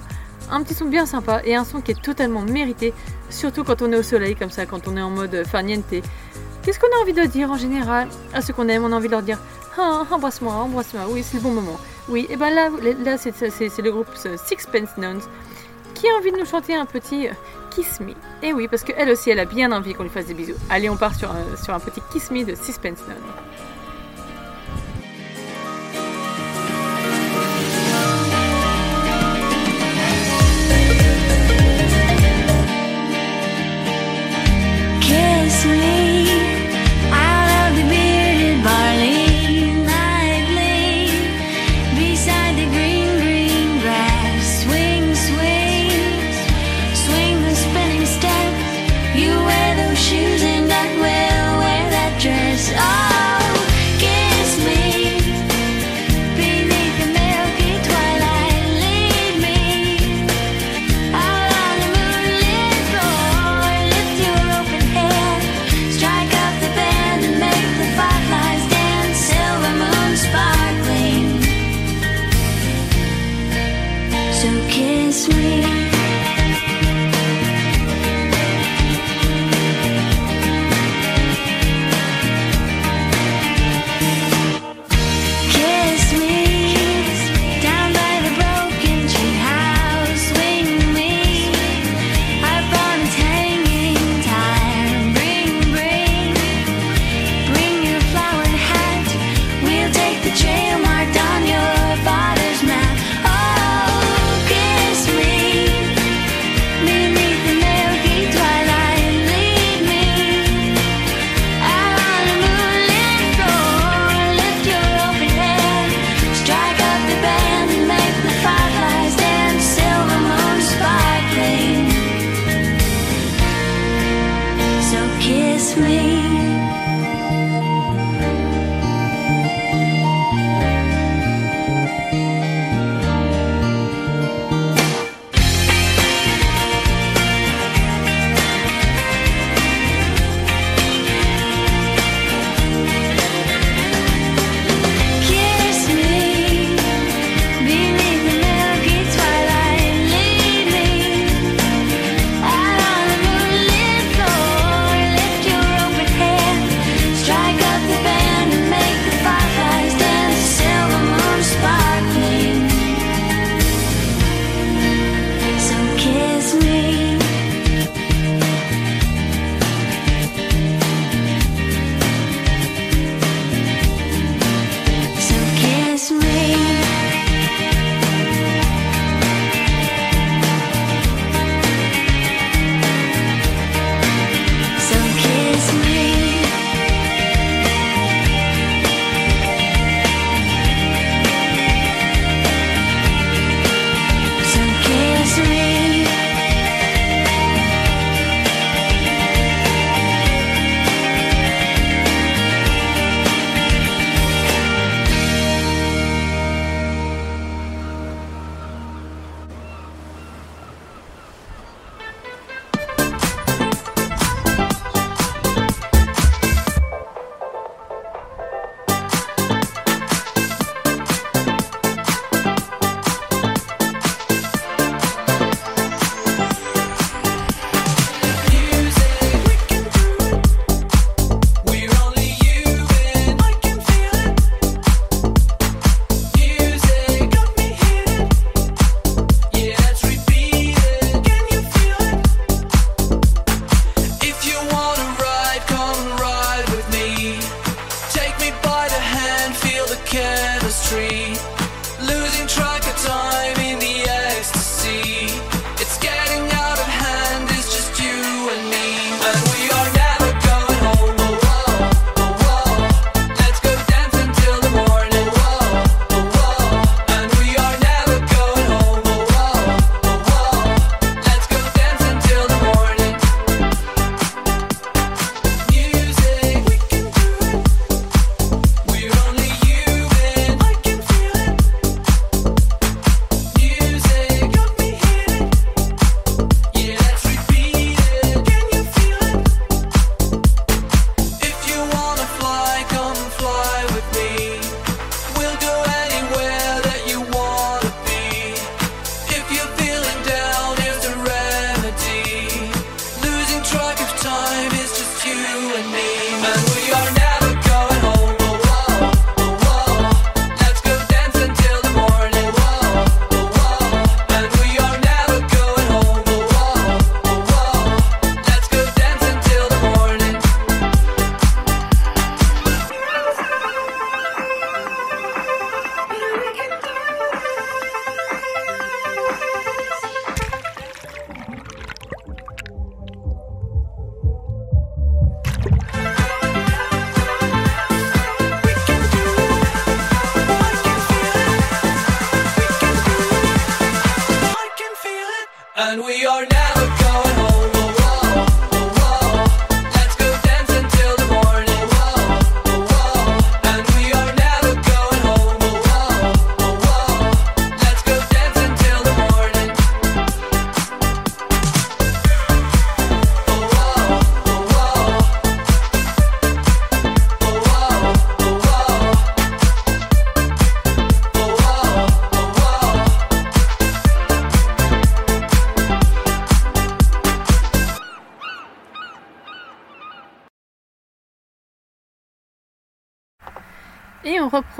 un petit son bien sympa et un son qui est totalement mérité, surtout quand on est au soleil comme ça, quand on est en mode euh, farniente. Qu'est-ce qu'on a envie de dire en général? À ceux qu'on aime On a envie de leur dire ah, embrasse-moi, embrasse-moi, oui, c'est le bon moment. Oui, et ben là, là c'est, le groupe euh, Sixpence Nuns qui a envie de nous chanter un petit euh, Kiss Me. Et oui, parce qu'elle aussi, elle a bien envie qu'on lui fasse des bisous. Allez, on part sur un, petit Kiss Me de Suspense Nun. Kiss me out of the bearded barley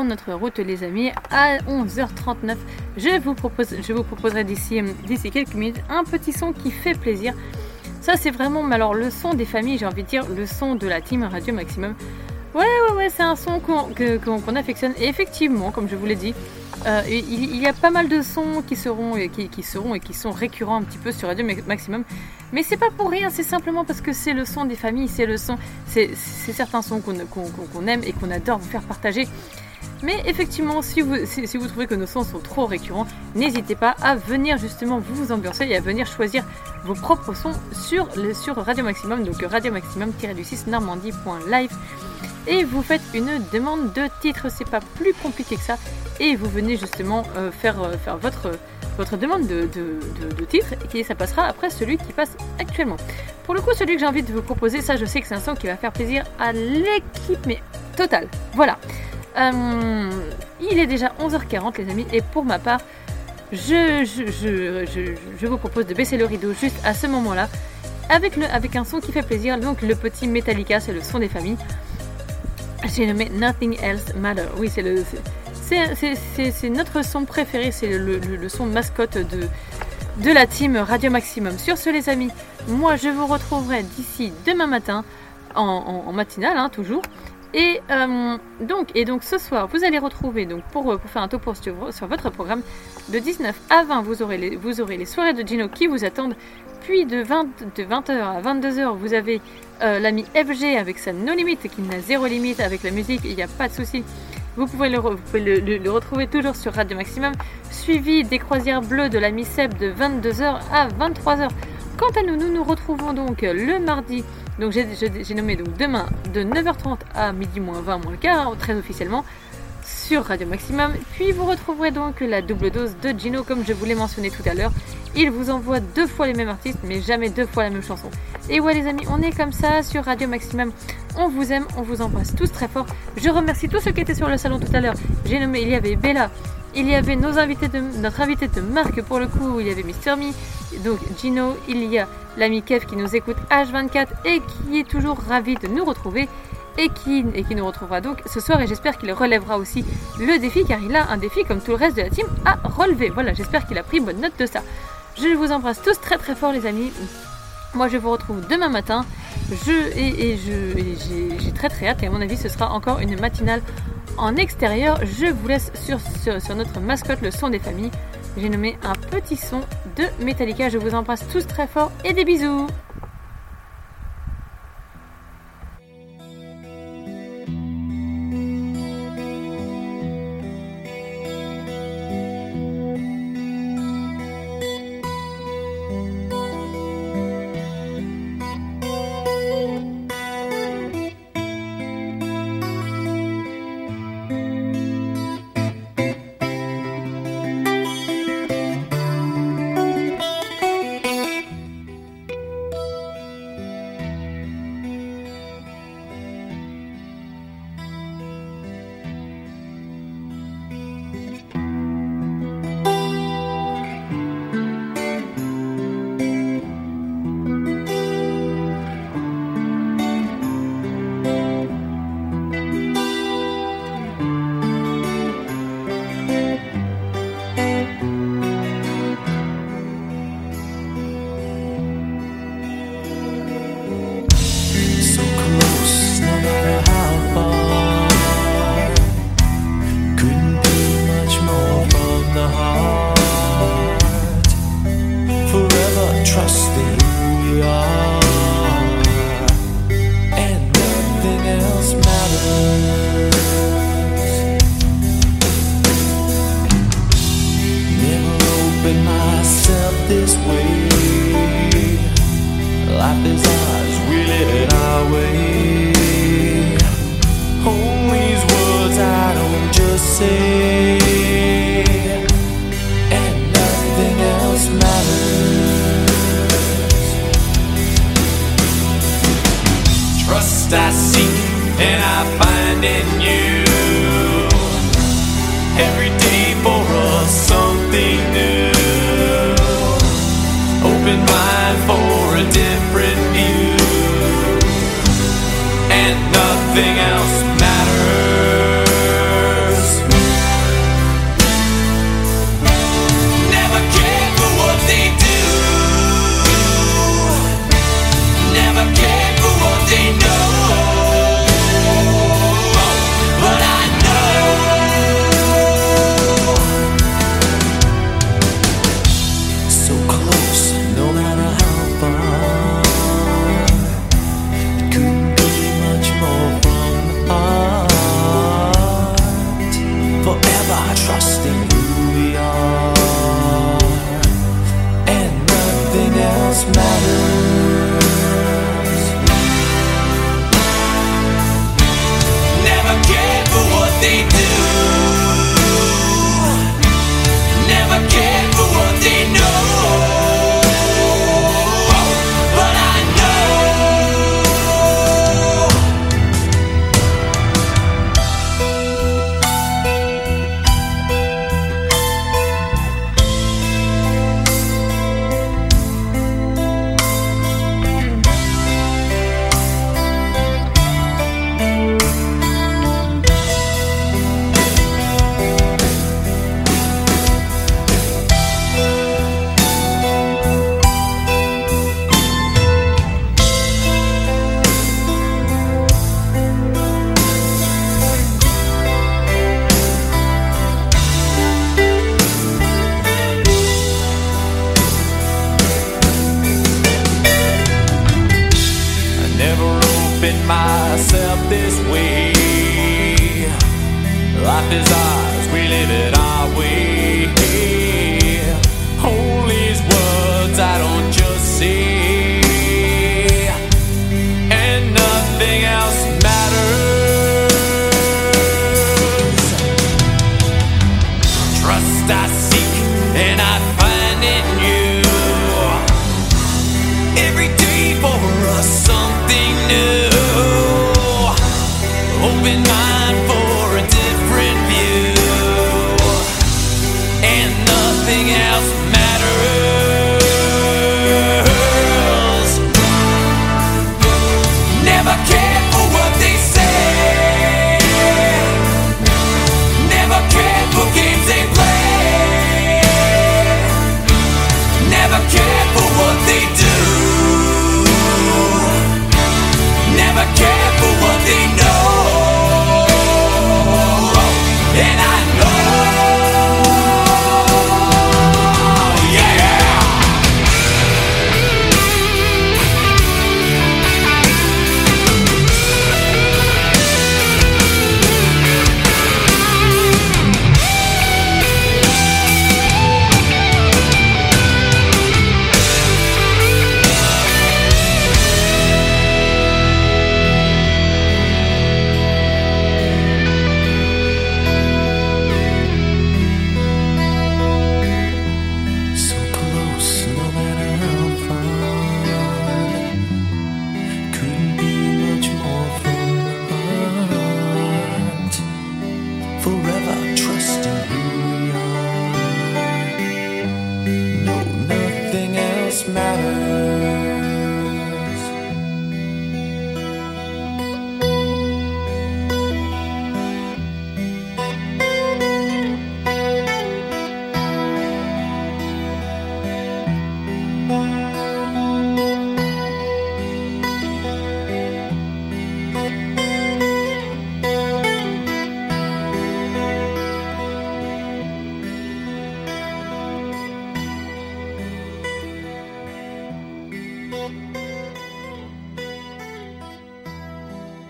Notre route, les amis, à 11h39. Je vous, propose, je vous proposerai d'ici quelques minutes un petit son qui fait plaisir. Ça, c'est vraiment alors, le son des familles, j'ai envie de dire, le son de la team Radio Maximum. Ouais, ouais, ouais, c'est un son qu'on affectionne. Et effectivement, comme je vous l'ai dit, euh, il, y a pas mal de sons qui seront, qui, qui seront et qui sont récurrents un petit peu sur Radio Ma- Maximum. Mais c'est pas pour rien, c'est simplement parce que c'est le son des familles, c'est le son, c'est certains sons qu'on aime et qu'on adore vous faire partager. Mais effectivement, si vous, trouvez que nos sons sont trop récurrents, n'hésitez pas à venir justement vous ambiancer et à venir choisir vos propres sons sur, Radio Maximum, donc Radio Maximum-du-6 Normandie.live. Et vous faites une demande de titre, c'est pas plus compliqué que ça. Et vous venez justement euh, faire, euh, faire votre, demande de, de, de- de titre et ça passera après celui qui passe actuellement. Pour le coup, celui que j'ai envie de vous proposer, ça je sais que c'est un son qui va faire plaisir à l'équipe, mais total. Voilà. Euh, il est déjà 11h40 les amis et pour ma part, je, vous propose de baisser le rideau juste à ce moment-là avec, un son qui fait plaisir, donc le petit Metallica, c'est le son des familles. J'ai nommé Nothing Else Matter. Oui, c'est le. c'est- notre son préféré, c'est le, son mascotte de, de la team Radio Maximum. Sur ce, les amis, moi je vous retrouverai d'ici demain matin, en matinale, hein, toujours. Et, euh, donc, et donc ce soir, vous allez retrouver, donc pour, euh, faire un topo sur, sur votre programme, de 19 à 20, vous aurez les, vous aurez les soirées de Gino qui vous attendent. Puis de, 20, de 20h à 22h, vous avez euh, l'ami FG avec sa No Limit qui n'a zéro limite avec la musique, il n'y a pas de souci. Vous pouvez, le- le retrouver toujours sur Radio Maximum, suivi des croisières bleues de l'ami Seb de 22h à 23h. Quant à nous, nous nous retrouvons donc le mardi, donc j'ai nommé donc demain de 9h30 à midi moins 20 moins le quart, très officiellement, sur Radio Maximum. Puis vous retrouverez donc la double dose de Gino, comme je vous l'ai mentionné tout à l'heure. Il vous envoie deux fois les mêmes artistes, mais jamais deux fois la même chanson. Et ouais les amis, on est comme ça sur Radio Maximum. On vous aime, on vous embrasse tous très fort. Je remercie tous ceux qui étaient sur le salon tout à l'heure. J'ai nommé, il y avait Bella, il y avait notre invité de marque pour le coup, il y avait Mister Me, donc Gino, il y a l'ami Kev qui nous écoute H24 et qui est toujours ravi de nous retrouver et qui, nous retrouvera donc ce soir et j'espère qu'il relèvera aussi le défi car il a un défi comme tout le reste de la team à relever. Voilà, j'espère qu'il a pris bonne note de ça. Je vous embrasse tous très très fort les amis. Moi je vous retrouve demain matin. Je, et, et je, j'ai très très hâte et à mon avis ce sera encore une matinale en extérieur. Je vous laisse sur, notre mascotte le son des familles. J'ai nommé un petit son de Metallica. Je vous embrasse tous très fort et des bisous.